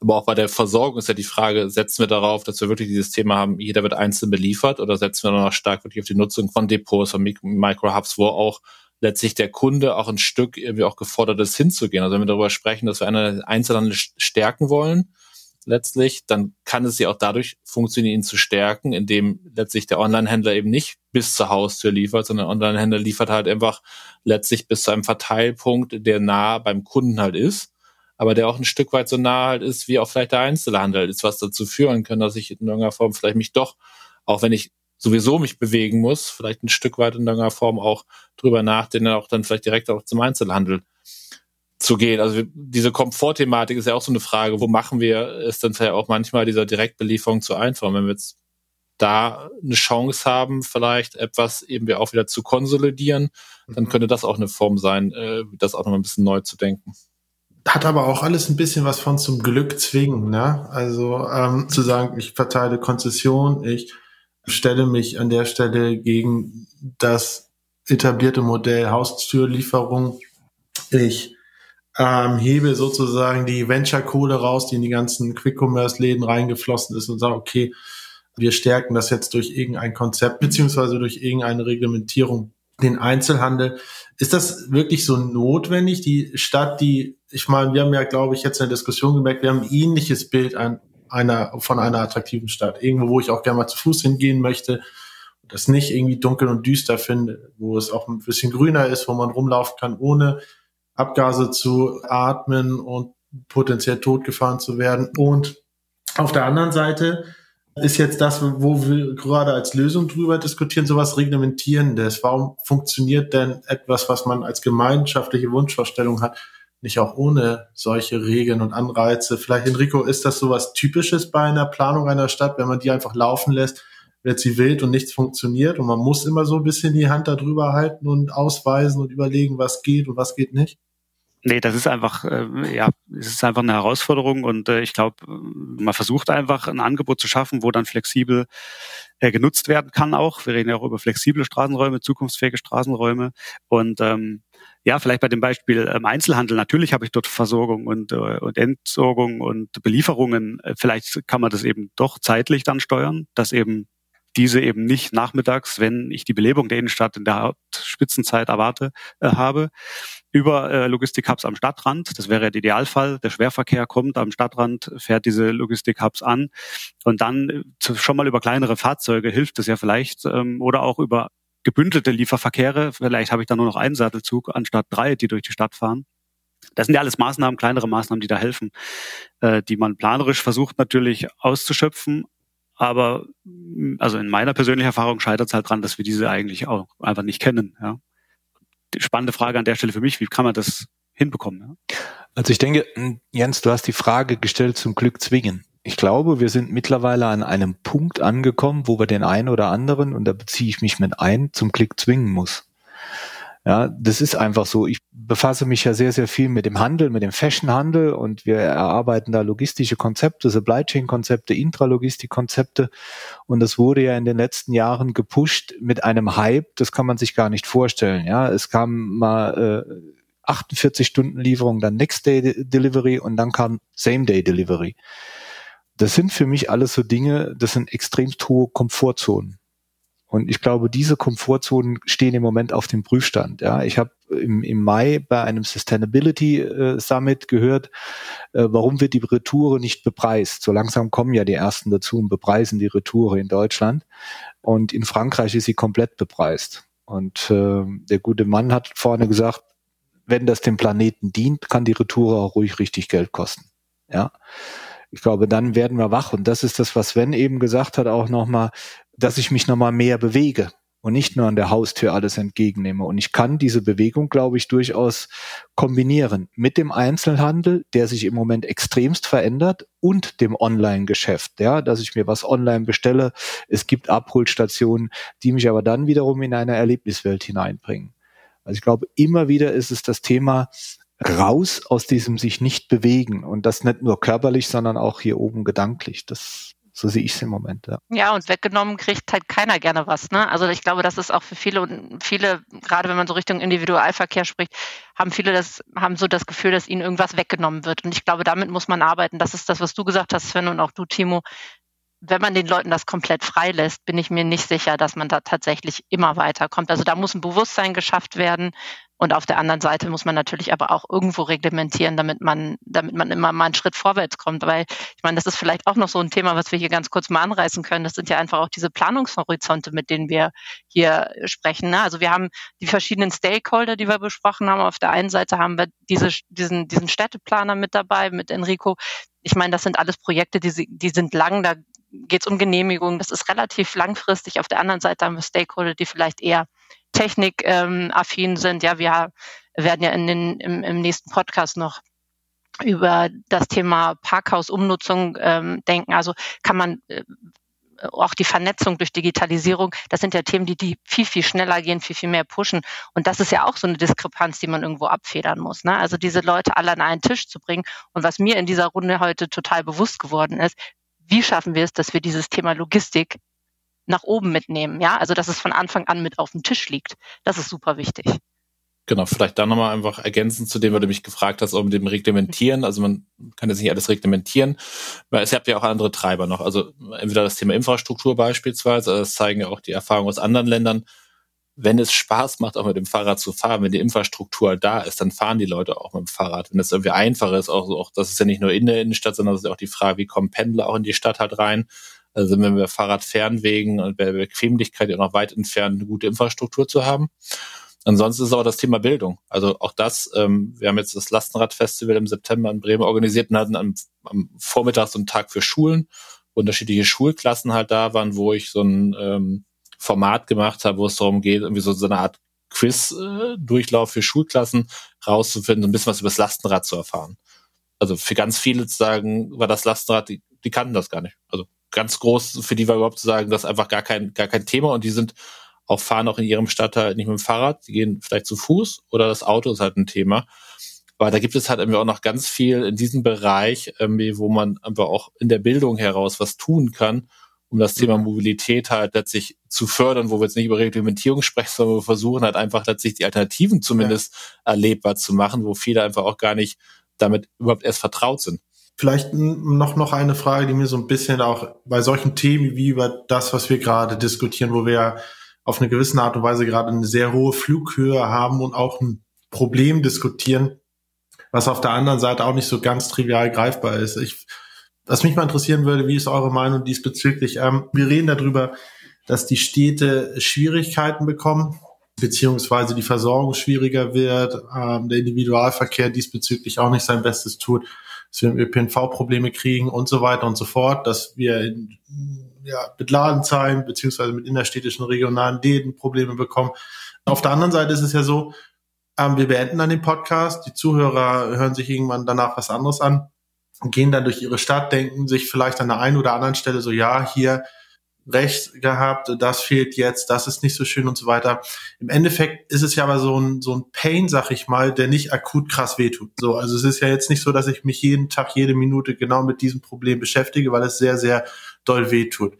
Aber auch bei der Versorgung ist ja die Frage, setzen wir darauf, dass wir wirklich dieses Thema haben, jeder wird einzeln beliefert oder setzen wir noch stark wirklich auf die Nutzung von Depots, von Micro-Hubs, wo auch letztlich der Kunde auch ein Stück irgendwie auch gefordert ist, hinzugehen. Also wenn wir darüber sprechen, dass wir eine Einzelhandel stärken wollen, letztlich, dann kann es ja auch dadurch funktionieren, ihn zu stärken, indem letztlich der Online-Händler eben nicht bis zur Haustür liefert, sondern der Online-Händler liefert halt einfach letztlich bis zu einem Verteilpunkt, der nah beim Kunden halt ist, aber der auch ein Stück weit so nah halt ist, wie auch vielleicht der Einzelhandel ist, was dazu führen kann, dass ich in irgendeiner Form vielleicht mich doch, auch wenn ich sowieso mich bewegen muss, vielleicht ein Stück weit in irgendeiner Form auch drüber nachdenken, auch dann vielleicht direkt auch zum Einzelhandel zu gehen. Also diese Komfortthematik ist ja auch so eine Frage, wo machen wir es dann vielleicht auch manchmal dieser Direktbelieferung zu einfach, wenn wir jetzt da eine Chance haben, vielleicht etwas eben wir auch wieder zu konsolidieren, dann mhm. könnte das auch eine Form sein, äh, das auch noch ein bisschen neu zu denken. Hat aber auch alles ein bisschen was von zum Glück zwingen, ne? Also ähm, zu sagen, ich verteile Konzession, ich stelle mich an der Stelle gegen das etablierte Modell Haustürlieferung, ich ähm, hebe sozusagen die Venture-Kohle raus, die in die ganzen Quick-Commerce-Läden reingeflossen ist und sage, okay, wir stärken das jetzt durch irgendein Konzept beziehungsweise durch irgendeine Reglementierung. den Einzelhandel. Ist das wirklich so notwendig? Die Stadt, die, ich meine, wir haben ja, glaube ich, jetzt in der Diskussion gemerkt, wir haben ein ähnliches Bild an einer, von einer attraktiven Stadt. Irgendwo, wo ich auch gerne mal zu Fuß hingehen möchte, das nicht irgendwie dunkel und düster finde, wo es auch ein bisschen grüner ist, wo man rumlaufen kann, ohne Abgase zu atmen und potenziell totgefahren zu werden. Und auf der anderen Seite ist jetzt das, wo wir gerade als Lösung drüber diskutieren, sowas Reglementierendes. Warum funktioniert denn etwas, was man als gemeinschaftliche Wunschvorstellung hat, nicht auch ohne solche Regeln und Anreize? Vielleicht, Enrico, ist das sowas Typisches bei einer Planung einer Stadt, wenn man die einfach laufen lässt, wird sie wild und nichts funktioniert und man muss immer so ein bisschen die Hand darüber halten und ausweisen und überlegen, was geht und was geht nicht? Nee, das ist einfach, äh, ja, es ist einfach eine Herausforderung und äh, ich glaube, man versucht einfach ein Angebot zu schaffen, wo dann flexibel äh, genutzt werden kann auch. Wir reden ja auch über flexible Straßenräume, zukunftsfähige Straßenräume und ähm, ja, vielleicht bei dem Beispiel ähm, Einzelhandel. Natürlich habe ich dort Versorgung und, äh, und Entsorgung und Belieferungen. Äh, vielleicht kann man das eben doch zeitlich dann steuern, dass eben diese eben nicht nachmittags, wenn ich die Belebung der Innenstadt in der Hauptspitzenzeit erwarte, äh, habe, über äh, Logistik-Hubs am Stadtrand. Das wäre der Idealfall. Der Schwerverkehr kommt am Stadtrand, fährt diese Logistik-Hubs an und dann äh, schon mal über kleinere Fahrzeuge hilft es ja vielleicht ähm, oder auch über gebündelte Lieferverkehre. Vielleicht habe ich dann nur noch einen Sattelzug anstatt drei, die durch die Stadt fahren. Das sind ja alles Maßnahmen, kleinere Maßnahmen, die da helfen, äh, die man planerisch versucht natürlich auszuschöpfen, aber also in meiner persönlichen Erfahrung scheitert es halt dran, dass wir diese eigentlich auch einfach nicht kennen. Ja. Die spannende Frage an der Stelle für mich, wie kann man das hinbekommen? Ja? Also ich denke, Jens, du hast die Frage gestellt zum Glück zwingen. Ich glaube, wir sind mittlerweile an einem Punkt angekommen, wo wir den einen oder anderen, und da beziehe ich mich mit ein, zum Klick zwingen muss. Ja, das ist einfach so. Ich befasse mich ja sehr, sehr viel mit dem Handel, mit dem Fashionhandel und wir erarbeiten da logistische Konzepte, Supply Chain Konzepte, Intralogistik Konzepte und das wurde ja in den letzten Jahren gepusht mit einem Hype, das kann man sich gar nicht vorstellen. Ja, es kam mal äh, 48 Stunden Lieferung, dann Next Day Delivery und dann kam Same Day Delivery. Das sind für mich alles so Dinge, das sind extrem hohe Komfortzonen. Und ich glaube, diese Komfortzonen stehen im Moment auf dem Prüfstand. Ja, ich habe im, im Mai bei einem Sustainability äh, Summit gehört, äh, warum wird die Retoure nicht bepreist? So langsam kommen ja die ersten dazu und bepreisen die Retoure in Deutschland. Und in Frankreich ist sie komplett bepreist. Und äh, der gute Mann hat vorne gesagt, wenn das dem Planeten dient, kann die Retour auch ruhig richtig Geld kosten. Ja. Ich glaube, dann werden wir wach. Und das ist das, was Sven eben gesagt hat, auch nochmal, dass ich mich nochmal mehr bewege und nicht nur an der Haustür alles entgegennehme. Und ich kann diese Bewegung, glaube ich, durchaus kombinieren mit dem Einzelhandel, der sich im Moment extremst verändert, und dem Online-Geschäft, ja, dass ich mir was online bestelle. Es gibt Abholstationen, die mich aber dann wiederum in eine Erlebniswelt hineinbringen. Also ich glaube, immer wieder ist es das Thema, raus aus diesem sich nicht bewegen und das nicht nur körperlich, sondern auch hier oben gedanklich. Das so sehe ich es im Moment. Ja. ja, und weggenommen kriegt halt keiner gerne was. Ne? Also ich glaube, das ist auch für viele und viele, gerade wenn man so Richtung Individualverkehr spricht, haben viele das, haben so das Gefühl, dass ihnen irgendwas weggenommen wird. Und ich glaube, damit muss man arbeiten. Das ist das, was du gesagt hast, Sven, und auch du, Timo. Wenn man den Leuten das komplett freilässt, bin ich mir nicht sicher, dass man da tatsächlich immer weiterkommt. Also da muss ein Bewusstsein geschafft werden, und auf der anderen Seite muss man natürlich aber auch irgendwo reglementieren, damit man, damit man immer mal einen Schritt vorwärts kommt. Weil ich meine, das ist vielleicht auch noch so ein Thema, was wir hier ganz kurz mal anreißen können. Das sind ja einfach auch diese Planungshorizonte, mit denen wir hier sprechen. Ne? Also wir haben die verschiedenen Stakeholder, die wir besprochen haben. Auf der einen Seite haben wir diese, diesen, diesen Städteplaner mit dabei, mit Enrico. Ich meine, das sind alles Projekte, die, die sind lang, da geht es um Genehmigungen. Das ist relativ langfristig. Auf der anderen Seite haben wir Stakeholder, die vielleicht eher technikaffin ähm, sind. Ja, wir werden ja in den, im, im nächsten Podcast noch über das Thema Parkhausumnutzung ähm, denken. Also kann man äh, auch die Vernetzung durch Digitalisierung, das sind ja Themen, die, die viel, viel schneller gehen, viel, viel mehr pushen. Und das ist ja auch so eine Diskrepanz, die man irgendwo abfedern muss. Ne? Also diese Leute alle an einen Tisch zu bringen. Und was mir in dieser Runde heute total bewusst geworden ist, wie schaffen wir es, dass wir dieses Thema Logistik nach oben mitnehmen. Ja, also dass es von Anfang an mit auf dem Tisch liegt. Das ist super wichtig. Genau, vielleicht dann nochmal einfach ergänzend zu dem, was du mich gefragt hast, auch mit dem Reglementieren. Also man kann jetzt nicht alles reglementieren, weil es habt ja auch andere Treiber noch. Also entweder das Thema Infrastruktur beispielsweise, das zeigen ja auch die Erfahrungen aus anderen Ländern. wenn es Spaß macht, auch mit dem Fahrrad zu fahren, wenn die Infrastruktur da ist, dann fahren die Leute auch mit dem Fahrrad. Wenn es irgendwie einfacher ist, auch, auch das ist ja nicht nur in der Innenstadt, sondern das ist auch die Frage, wie kommen Pendler auch in die Stadt halt rein. Also wenn wir Fahrradfernwegen und bei Bequemlichkeit auch noch weit entfernt eine gute Infrastruktur zu haben. Ansonsten ist aber das Thema Bildung. Also auch das, ähm, wir haben jetzt das Lastenradfestival im September in Bremen organisiert und hatten am, am Vormittag so einen Tag für Schulen, wo unterschiedliche Schulklassen halt da waren, wo ich so ein ähm, Format gemacht habe, wo es darum geht, irgendwie so, so eine Art Quiz-Durchlauf äh, für Schulklassen rauszufinden, ein bisschen was über das Lastenrad zu erfahren. Also für ganz viele zu sagen, war das Lastenrad, die, die kannten das gar nicht. Also ganz groß für die war überhaupt zu sagen, das ist einfach gar kein, gar kein Thema und die sind auch fahren auch in ihrem Stadtteil nicht mit dem Fahrrad, die gehen vielleicht zu Fuß oder das Auto ist halt ein Thema. Aber da gibt es halt irgendwie auch noch ganz viel in diesem Bereich, irgendwie, wo man einfach auch in der Bildung heraus was tun kann, um das Thema mhm. Mobilität halt letztlich zu fördern, wo wir jetzt nicht über Reglementierung sprechen, sondern wir versuchen halt einfach letztlich die Alternativen zumindest ja. erlebbar zu machen, wo viele einfach auch gar nicht damit überhaupt erst vertraut sind. Vielleicht noch, noch eine Frage, die mir so ein bisschen auch bei solchen Themen wie über das, was wir gerade diskutieren, wo wir auf eine gewisse Art und Weise gerade eine sehr hohe Flughöhe haben und auch ein Problem diskutieren, was auf der anderen Seite auch nicht so ganz trivial greifbar ist. Ich was mich mal interessieren würde, wie ist eure Meinung diesbezüglich? Ähm, wir reden darüber, dass die Städte Schwierigkeiten bekommen, beziehungsweise die Versorgung schwieriger wird, ähm, der Individualverkehr diesbezüglich auch nicht sein Bestes tut, dass wir im ÖPNV Probleme kriegen und so weiter und so fort, dass wir in, ja, mit Ladenzahlen beziehungsweise mit innerstädtischen regionalen Läden Probleme bekommen. Auf der anderen Seite ist es ja so, ähm, wir beenden dann den Podcast, die Zuhörer hören sich irgendwann danach was anderes an gehen dann durch ihre Stadt, denken sich vielleicht an der einen oder anderen Stelle so, ja, hier recht gehabt, das fehlt jetzt, das ist nicht so schön und so weiter. Im Endeffekt ist es ja aber so ein, so ein Pain, sag ich mal, der nicht akut krass wehtut. So, also es ist ja jetzt nicht so, dass ich mich jeden Tag, jede Minute genau mit diesem Problem beschäftige, weil es sehr, sehr doll wehtut.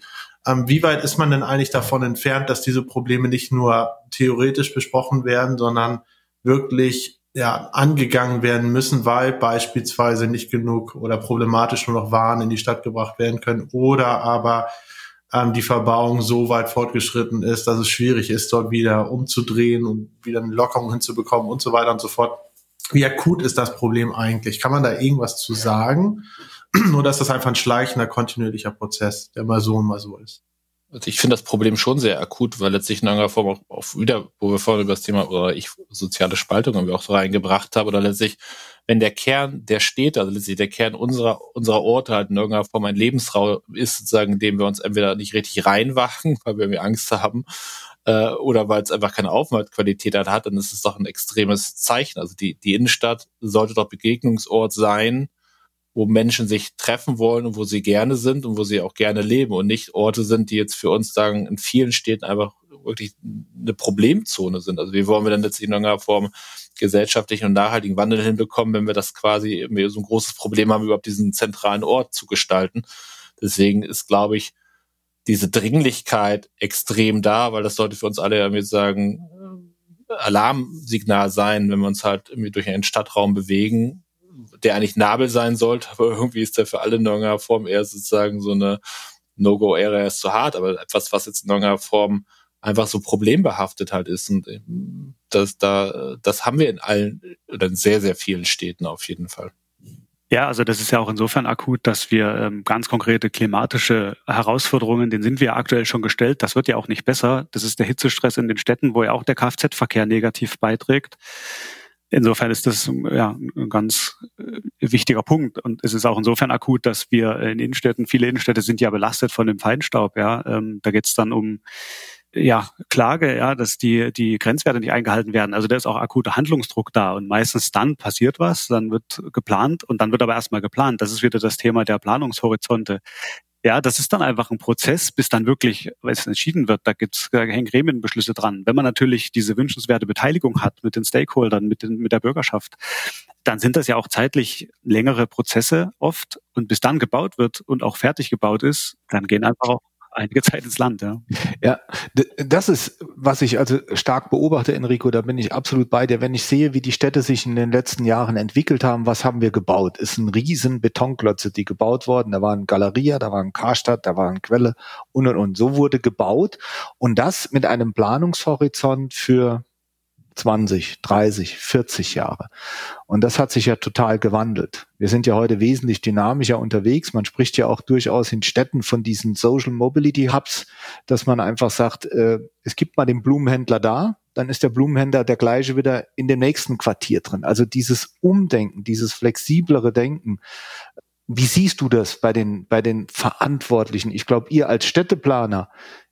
Ähm, wie weit ist man denn eigentlich davon entfernt, dass diese Probleme nicht nur theoretisch besprochen werden, sondern wirklich ja, angegangen werden müssen, weil beispielsweise nicht genug oder problematisch nur noch Waren in die Stadt gebracht werden können oder aber ähm, die Verbauung so weit fortgeschritten ist, dass es schwierig ist, dort wieder umzudrehen und wieder eine Lockerung hinzubekommen und so weiter und so fort. Wie akut ist das Problem eigentlich? Kann man da irgendwas zu sagen? Oder ist das einfach ein schleichender, kontinuierlicher Prozess, der mal so und mal so ist? Also ich finde das Problem schon sehr akut, weil letztlich in irgendeiner Form auch, auch wieder, wo wir vorhin über das Thema oder ich soziale Spaltung irgendwie auch so reingebracht habe, oder letztlich, wenn der Kern der Städte, also letztlich der Kern unserer, unserer Orte halt in irgendeiner Form ein Lebensraum ist, sozusagen, in dem wir uns entweder nicht richtig reinwachen, weil wir irgendwie Angst haben, äh, oder weil es einfach keine Aufenthaltsqualität hat, dann ist es doch ein extremes Zeichen. Also die, die Innenstadt sollte doch Begegnungsort sein, wo Menschen sich treffen wollen und wo sie gerne sind und wo sie auch gerne leben und nicht Orte sind, die jetzt für uns sagen, in vielen Städten einfach wirklich eine Problemzone sind. Also wie wollen wir denn jetzt in irgendeiner Form gesellschaftlichen und nachhaltigen Wandel hinbekommen, wenn wir das quasi so ein großes Problem haben, überhaupt diesen zentralen Ort zu gestalten. Deswegen ist, glaube ich, diese Dringlichkeit extrem da, weil das sollte für uns alle irgendwie sagen, Alarmsignal sein, wenn wir uns halt irgendwie durch einen Stadtraum bewegen der eigentlich Nabel sein sollte, aber irgendwie ist der für alle in irgendeiner Form eher sozusagen so eine No-Go-Area ist zu hart, aber etwas, was jetzt in irgendeiner Form einfach so problembehaftet halt ist. Und ähm, das, da, das haben wir in allen oder in sehr, sehr vielen Städten auf jeden Fall. Ja, also das ist ja auch insofern akut, dass wir ähm, ganz konkrete klimatische Herausforderungen, denen sind wir aktuell schon gestellt. Das wird ja auch nicht besser. Das ist der Hitzestress in den Städten, wo ja auch der Kfz-Verkehr negativ beiträgt. Insofern ist das ja ein ganz äh, wichtiger Punkt. Und es ist auch insofern akut, dass wir in Innenstädten, viele Innenstädte sind ja belastet von dem Feinstaub. Ja, ähm, da geht es dann um ja, Klage, ja, dass die, die Grenzwerte nicht eingehalten werden. Also da ist auch akuter Handlungsdruck da und meistens dann passiert was, dann wird geplant und dann wird aber erstmal geplant. Das ist wieder das Thema der Planungshorizonte. Ja, das ist dann einfach ein Prozess, bis dann wirklich was entschieden wird. Da gibt's da hängen Gremienbeschlüsse dran. Wenn man natürlich diese wünschenswerte Beteiligung hat mit den Stakeholdern, mit, den, mit der Bürgerschaft, dann sind das ja auch zeitlich längere Prozesse oft. Und bis dann gebaut wird und auch fertig gebaut ist, dann gehen einfach auch einige Land. Ja, ja das ist, was ich also stark beobachte, Enrico, da bin ich absolut bei dir. Wenn ich sehe, wie die Städte sich in den letzten Jahren entwickelt haben, was haben wir gebaut? Es sind riesen Betonklötze, die gebaut wurden. Da waren Galeria, da waren Karstadt, da waren Quelle und und und. So wurde gebaut und das mit einem Planungshorizont für 20, 30, 40 Jahre. Und das hat sich ja total gewandelt. Wir sind ja heute wesentlich dynamischer unterwegs. Man spricht ja auch durchaus in Städten von diesen Social Mobility Hubs, dass man einfach sagt, äh, es gibt mal den Blumenhändler da, dann ist der Blumenhändler der gleiche wieder in dem nächsten Quartier drin. Also dieses Umdenken, dieses flexiblere Denken. Wie siehst du das bei den, bei den Verantwortlichen? Ich glaube, ihr als Städteplaner,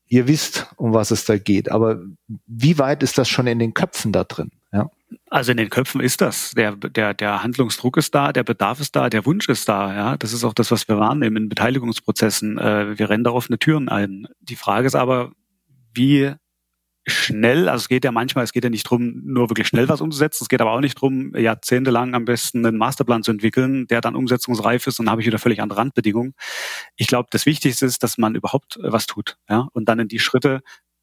ihr wisst, um was es da geht. Aber wie weit ist das schon in den Köpfen da drin? Ja. Also in den Köpfen ist das. Der, der, der Handlungsdruck ist da, der Bedarf ist da, der Wunsch ist da. Ja, das ist auch das, was wir wahrnehmen in Beteiligungsprozessen. Äh, wir rennen da offene Türen ein. Die Frage ist aber, wie schnell, also es geht ja manchmal, es geht ja nicht drum, nur wirklich schnell was umzusetzen, es geht aber auch nicht drum, jahrzehntelang am besten einen Masterplan zu entwickeln, der dann umsetzungsreif ist und dann habe ich wieder völlig andere Randbedingungen. Ich glaube, das Wichtigste ist, dass man überhaupt äh, was tut, ja, und dann in die Schritte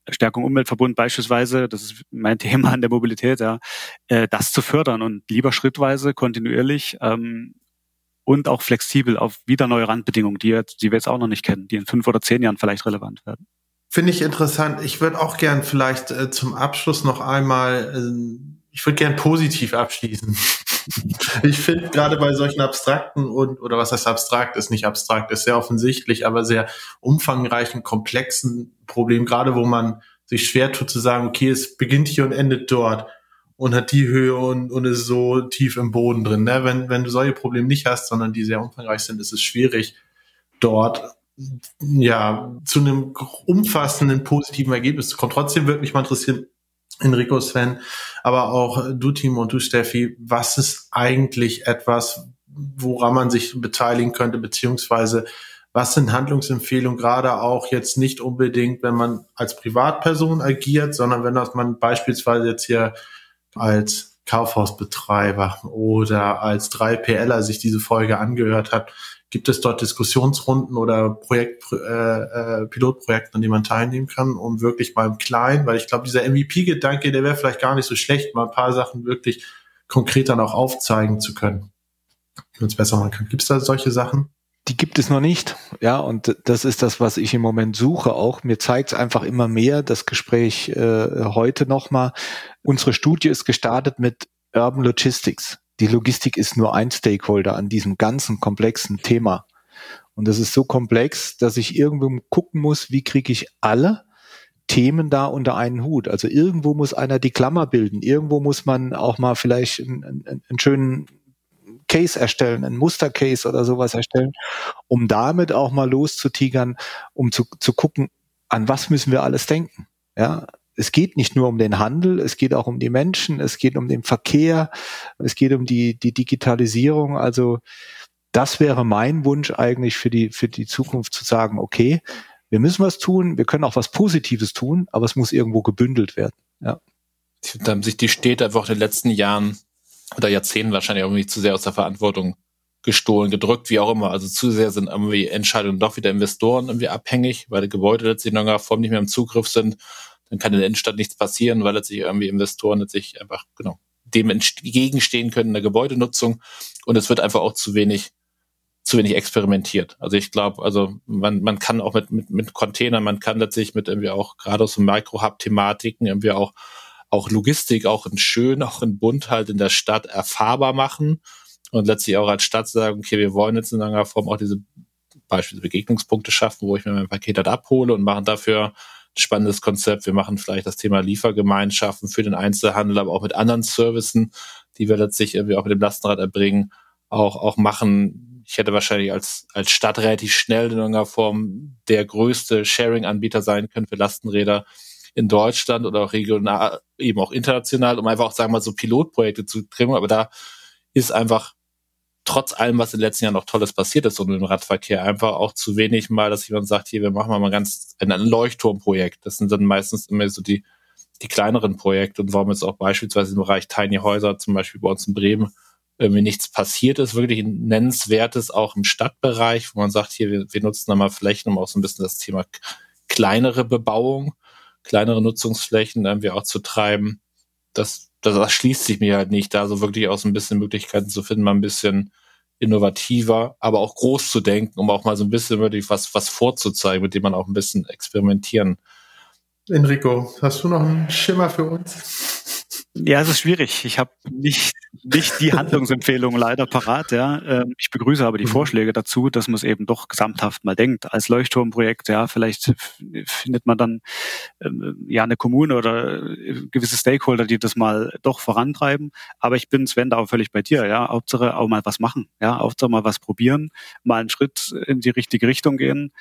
Stärkung Umweltverbund beispielsweise, das ist mein Thema an der Mobilität, ja, äh, das zu fördern und lieber schrittweise, kontinuierlich ähm, und auch flexibel auf wieder neue Randbedingungen, die, jetzt, die wir jetzt auch noch nicht kennen, die in fünf oder zehn Jahren vielleicht relevant werden. Finde ich interessant. Ich würde auch gern vielleicht äh, zum Abschluss noch einmal, äh, ich würde gern positiv abschließen. ich finde gerade bei solchen abstrakten und, oder was heißt abstrakt, ist nicht abstrakt, ist sehr offensichtlich, aber sehr umfangreichen, komplexen Problemen, gerade wo man sich schwer tut zu sagen, okay, es beginnt hier und endet dort und hat die Höhe und, und ist so tief im Boden drin. Ne? Wenn, wenn du solche Probleme nicht hast, sondern die sehr umfangreich sind, ist es schwierig, dort ja, zu einem umfassenden positiven Ergebnis zu kommen. Trotzdem würde mich mal interessieren, Enrico, Sven, aber auch du, Timo und du, Steffi, was ist eigentlich etwas, woran man sich beteiligen könnte, beziehungsweise was sind Handlungsempfehlungen, gerade auch jetzt nicht unbedingt, wenn man als Privatperson agiert, sondern wenn man beispielsweise jetzt hier als Kaufhausbetreiber oder als 3PLer sich diese Folge angehört hat, Gibt es dort Diskussionsrunden oder Projekt, äh, äh, Pilotprojekte, an denen man teilnehmen kann, um wirklich mal im Kleinen, weil ich glaube, dieser MVP-Gedanke, der wäre vielleicht gar nicht so schlecht, mal ein paar Sachen wirklich konkret dann auch aufzeigen zu können, wie man es besser machen kann. Gibt es da solche Sachen? Die gibt es noch nicht, ja, und das ist das, was ich im Moment suche auch. Mir zeigt es einfach immer mehr, das Gespräch äh, heute nochmal. Unsere Studie ist gestartet mit Urban Logistics die Logistik ist nur ein Stakeholder an diesem ganzen komplexen Thema. Und das ist so komplex, dass ich irgendwo gucken muss, wie kriege ich alle Themen da unter einen Hut. Also irgendwo muss einer die Klammer bilden. Irgendwo muss man auch mal vielleicht einen, einen, einen schönen Case erstellen, einen Mustercase oder sowas erstellen, um damit auch mal loszutigern, um zu, zu gucken, an was müssen wir alles denken. Ja, es geht nicht nur um den Handel, es geht auch um die Menschen, es geht um den Verkehr, es geht um die, die Digitalisierung. Also das wäre mein Wunsch eigentlich für die, für die Zukunft zu sagen, okay, wir müssen was tun, wir können auch was Positives tun, aber es muss irgendwo gebündelt werden. Ja. Da haben sich die Städte einfach in den letzten Jahren oder Jahrzehnten wahrscheinlich irgendwie zu sehr aus der Verantwortung gestohlen, gedrückt, wie auch immer. Also zu sehr sind irgendwie Entscheidungen doch wieder Investoren irgendwie abhängig, weil die Gebäude letztlich in irgendeiner Form nicht mehr im Zugriff sind dann kann in der Innenstadt nichts passieren, weil letztlich irgendwie Investoren letztlich einfach, genau, dem entgegenstehen können in der Gebäudenutzung. Und es wird einfach auch zu wenig, zu wenig experimentiert. Also ich glaube, also man, man kann auch mit, mit, mit Containern, man kann letztlich mit irgendwie auch gerade aus so Micro-Hub-Thematiken irgendwie auch, auch Logistik, auch in schön, auch in bunt halt in der Stadt erfahrbar machen und letztlich auch als Stadt sagen, okay, wir wollen jetzt in irgendeiner Form auch diese beispielsweise Begegnungspunkte schaffen, wo ich mir mein Paket halt abhole und machen dafür spannendes Konzept. Wir machen vielleicht das Thema Liefergemeinschaften für den Einzelhandel, aber auch mit anderen Services, die wir letztlich irgendwie auch mit dem Lastenrad erbringen, auch, auch machen. Ich hätte wahrscheinlich als, als Stadt relativ schnell in irgendeiner Form der größte Sharing-Anbieter sein können für Lastenräder in Deutschland oder auch regional, eben auch international, um einfach auch, sagen wir mal, so Pilotprojekte zu trimmen. Aber da ist einfach trotz allem, was in den letzten Jahren noch Tolles passiert ist und im Radverkehr, einfach auch zu wenig mal, dass jemand sagt, hier, wir machen mal ganz ein, Leuchtturmprojekt. Das sind dann meistens immer so die, die kleineren Projekte und warum jetzt auch beispielsweise im Bereich Tiny Häuser, zum Beispiel bei uns in Bremen, irgendwie nichts passiert ist, wirklich ein nennenswertes auch im Stadtbereich, wo man sagt, hier, wir, wir nutzen da mal Flächen, um auch so ein bisschen das Thema kleinere Bebauung, kleinere Nutzungsflächen irgendwie auch zu treiben. Das, das, das schließt sich mir halt nicht, da so wirklich auch so ein bisschen Möglichkeiten zu finden, mal ein bisschen innovativer, aber auch groß zu denken, um auch mal so ein bisschen wirklich was, was vorzuzeigen, mit dem man auch ein bisschen experimentieren. Enrico, hast du noch einen Schimmer für uns? Ja, es ist schwierig. Ich habe nicht, nicht die Handlungsempfehlung leider parat. Ja. Ähm, ich begrüße aber die mhm. Vorschläge dazu, dass man es eben doch gesamthaft mal denkt. Als Leuchtturmprojekt, ja, vielleicht findet man dann ähm, ja eine Kommune oder äh, gewisse Stakeholder, die das mal doch vorantreiben. Aber ich bin Sven da auch völlig bei dir. Ja, Hauptsache auch mal was machen. Ja, Hauptsache mal was probieren, mal einen Schritt in die richtige Richtung gehen.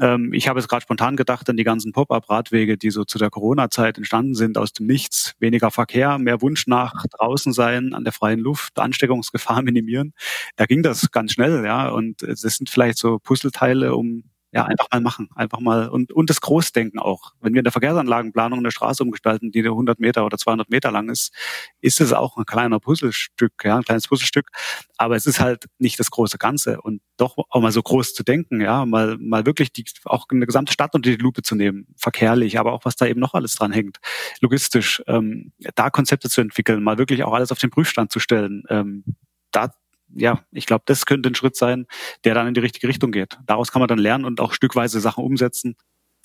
Ähm, ich habe jetzt gerade spontan gedacht an die ganzen Pop-up-Radwege, die so zu der Corona-Zeit entstanden sind aus dem Nichts. Weniger Verkehr, mehr Wunsch nach draußen sein, an der freien Luft, Ansteckungsgefahr minimieren. Da ging das ganz schnell, ja. Und es sind vielleicht so Puzzleteile, um ja, einfach mal machen, einfach mal und, und das Großdenken auch. Wenn wir in der Verkehrsanlagenplanung eine Straße umgestalten, die 100 Meter oder 200 Meter lang ist, ist es auch ein kleiner Puzzlestück, ja, ein kleines Puzzlestück. Aber es ist halt nicht das große Ganze und doch auch mal so groß zu denken, ja, mal, mal wirklich die, auch eine gesamte Stadt unter die Lupe zu nehmen, verkehrlich, aber auch was da eben noch alles dran hängt, logistisch, ähm, da Konzepte zu entwickeln, mal wirklich auch alles auf den Prüfstand zu stellen, ähm, da ja, ich glaube, das könnte ein Schritt sein, der dann in die richtige Richtung geht. Daraus kann man dann lernen und auch stückweise Sachen umsetzen.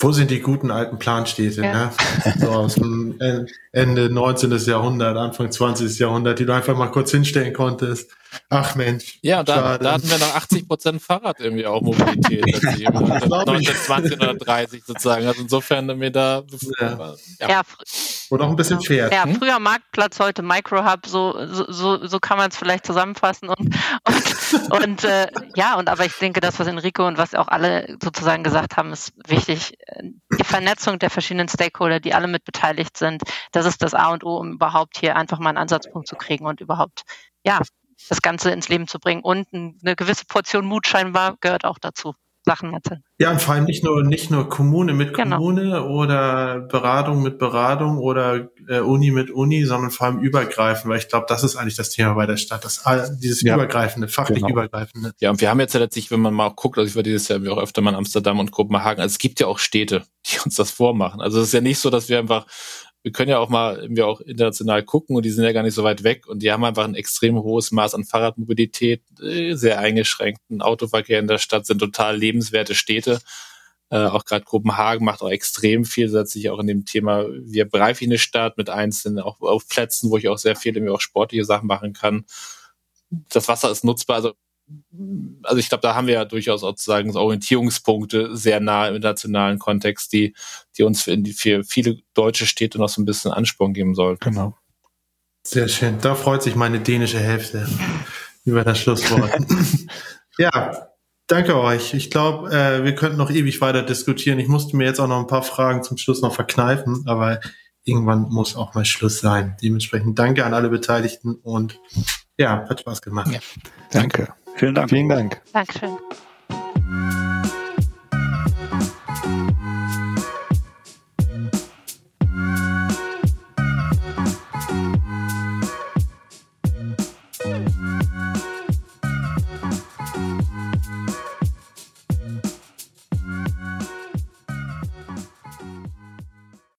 Wo sind die guten alten Planstädte, ja. ne? So aus dem Ende 19. Jahrhundert, Anfang 20. Jahrhundert, die du einfach mal kurz hinstellen konntest. Ach Mensch. Ja, da, da hatten wir noch 80 Prozent Fahrrad irgendwie auch Mobilität. 1920 oder 30 sozusagen. Also insofern mir da. Ja. ja. ja. Oder auch ein bisschen Pferd. Ja, hm? früher Marktplatz, heute Microhub, so, so, so kann man es vielleicht zusammenfassen. Und, und, und äh, ja, und aber ich denke, das, was Enrico und was auch alle sozusagen gesagt haben, ist wichtig. Die Vernetzung der verschiedenen Stakeholder, die alle mit beteiligt sind, das ist das A und O, um überhaupt hier einfach mal einen Ansatzpunkt zu kriegen und überhaupt ja, das Ganze ins Leben zu bringen. Und eine gewisse Portion Mut scheinbar gehört auch dazu. Sachen erzählen. Ja, und vor allem nicht nur, nicht nur Kommune mit genau. Kommune oder Beratung mit Beratung oder äh, Uni mit Uni, sondern vor allem übergreifend, weil ich glaube, das ist eigentlich das Thema bei der Stadt, das, dieses ja. übergreifende, fachlich genau. übergreifende. Ja, und wir haben jetzt ja letztlich, wenn man mal auch guckt, also ich war dieses Jahr auch öfter mal in Amsterdam und Kopenhagen, also es gibt ja auch Städte, die uns das vormachen. Also es ist ja nicht so, dass wir einfach wir können ja auch mal irgendwie auch international gucken und die sind ja gar nicht so weit weg und die haben einfach ein extrem hohes Maß an Fahrradmobilität, äh, sehr eingeschränkten Autoverkehr in der Stadt, sind total lebenswerte Städte. Äh, auch gerade Kopenhagen macht auch extrem viel, setzt sich auch in dem Thema, wie begreife ich eine Stadt mit einzelnen, auch auf Plätzen, wo ich auch sehr viel irgendwie auch sportliche Sachen machen kann. Das Wasser ist nutzbar, also also ich glaube, da haben wir ja durchaus sozusagen so Orientierungspunkte sehr nah im internationalen Kontext, die, die uns für, für viele deutsche Städte noch so ein bisschen Ansporn geben sollten. Genau. Sehr schön. Da freut sich meine dänische Hälfte über das Schlusswort. ja, danke euch. Ich glaube, äh, wir könnten noch ewig weiter diskutieren. Ich musste mir jetzt auch noch ein paar Fragen zum Schluss noch verkneifen, aber irgendwann muss auch mal Schluss sein. Dementsprechend danke an alle Beteiligten und ja, hat Spaß gemacht. Ja, danke. Vielen Dank. Vielen Dank. Dankeschön.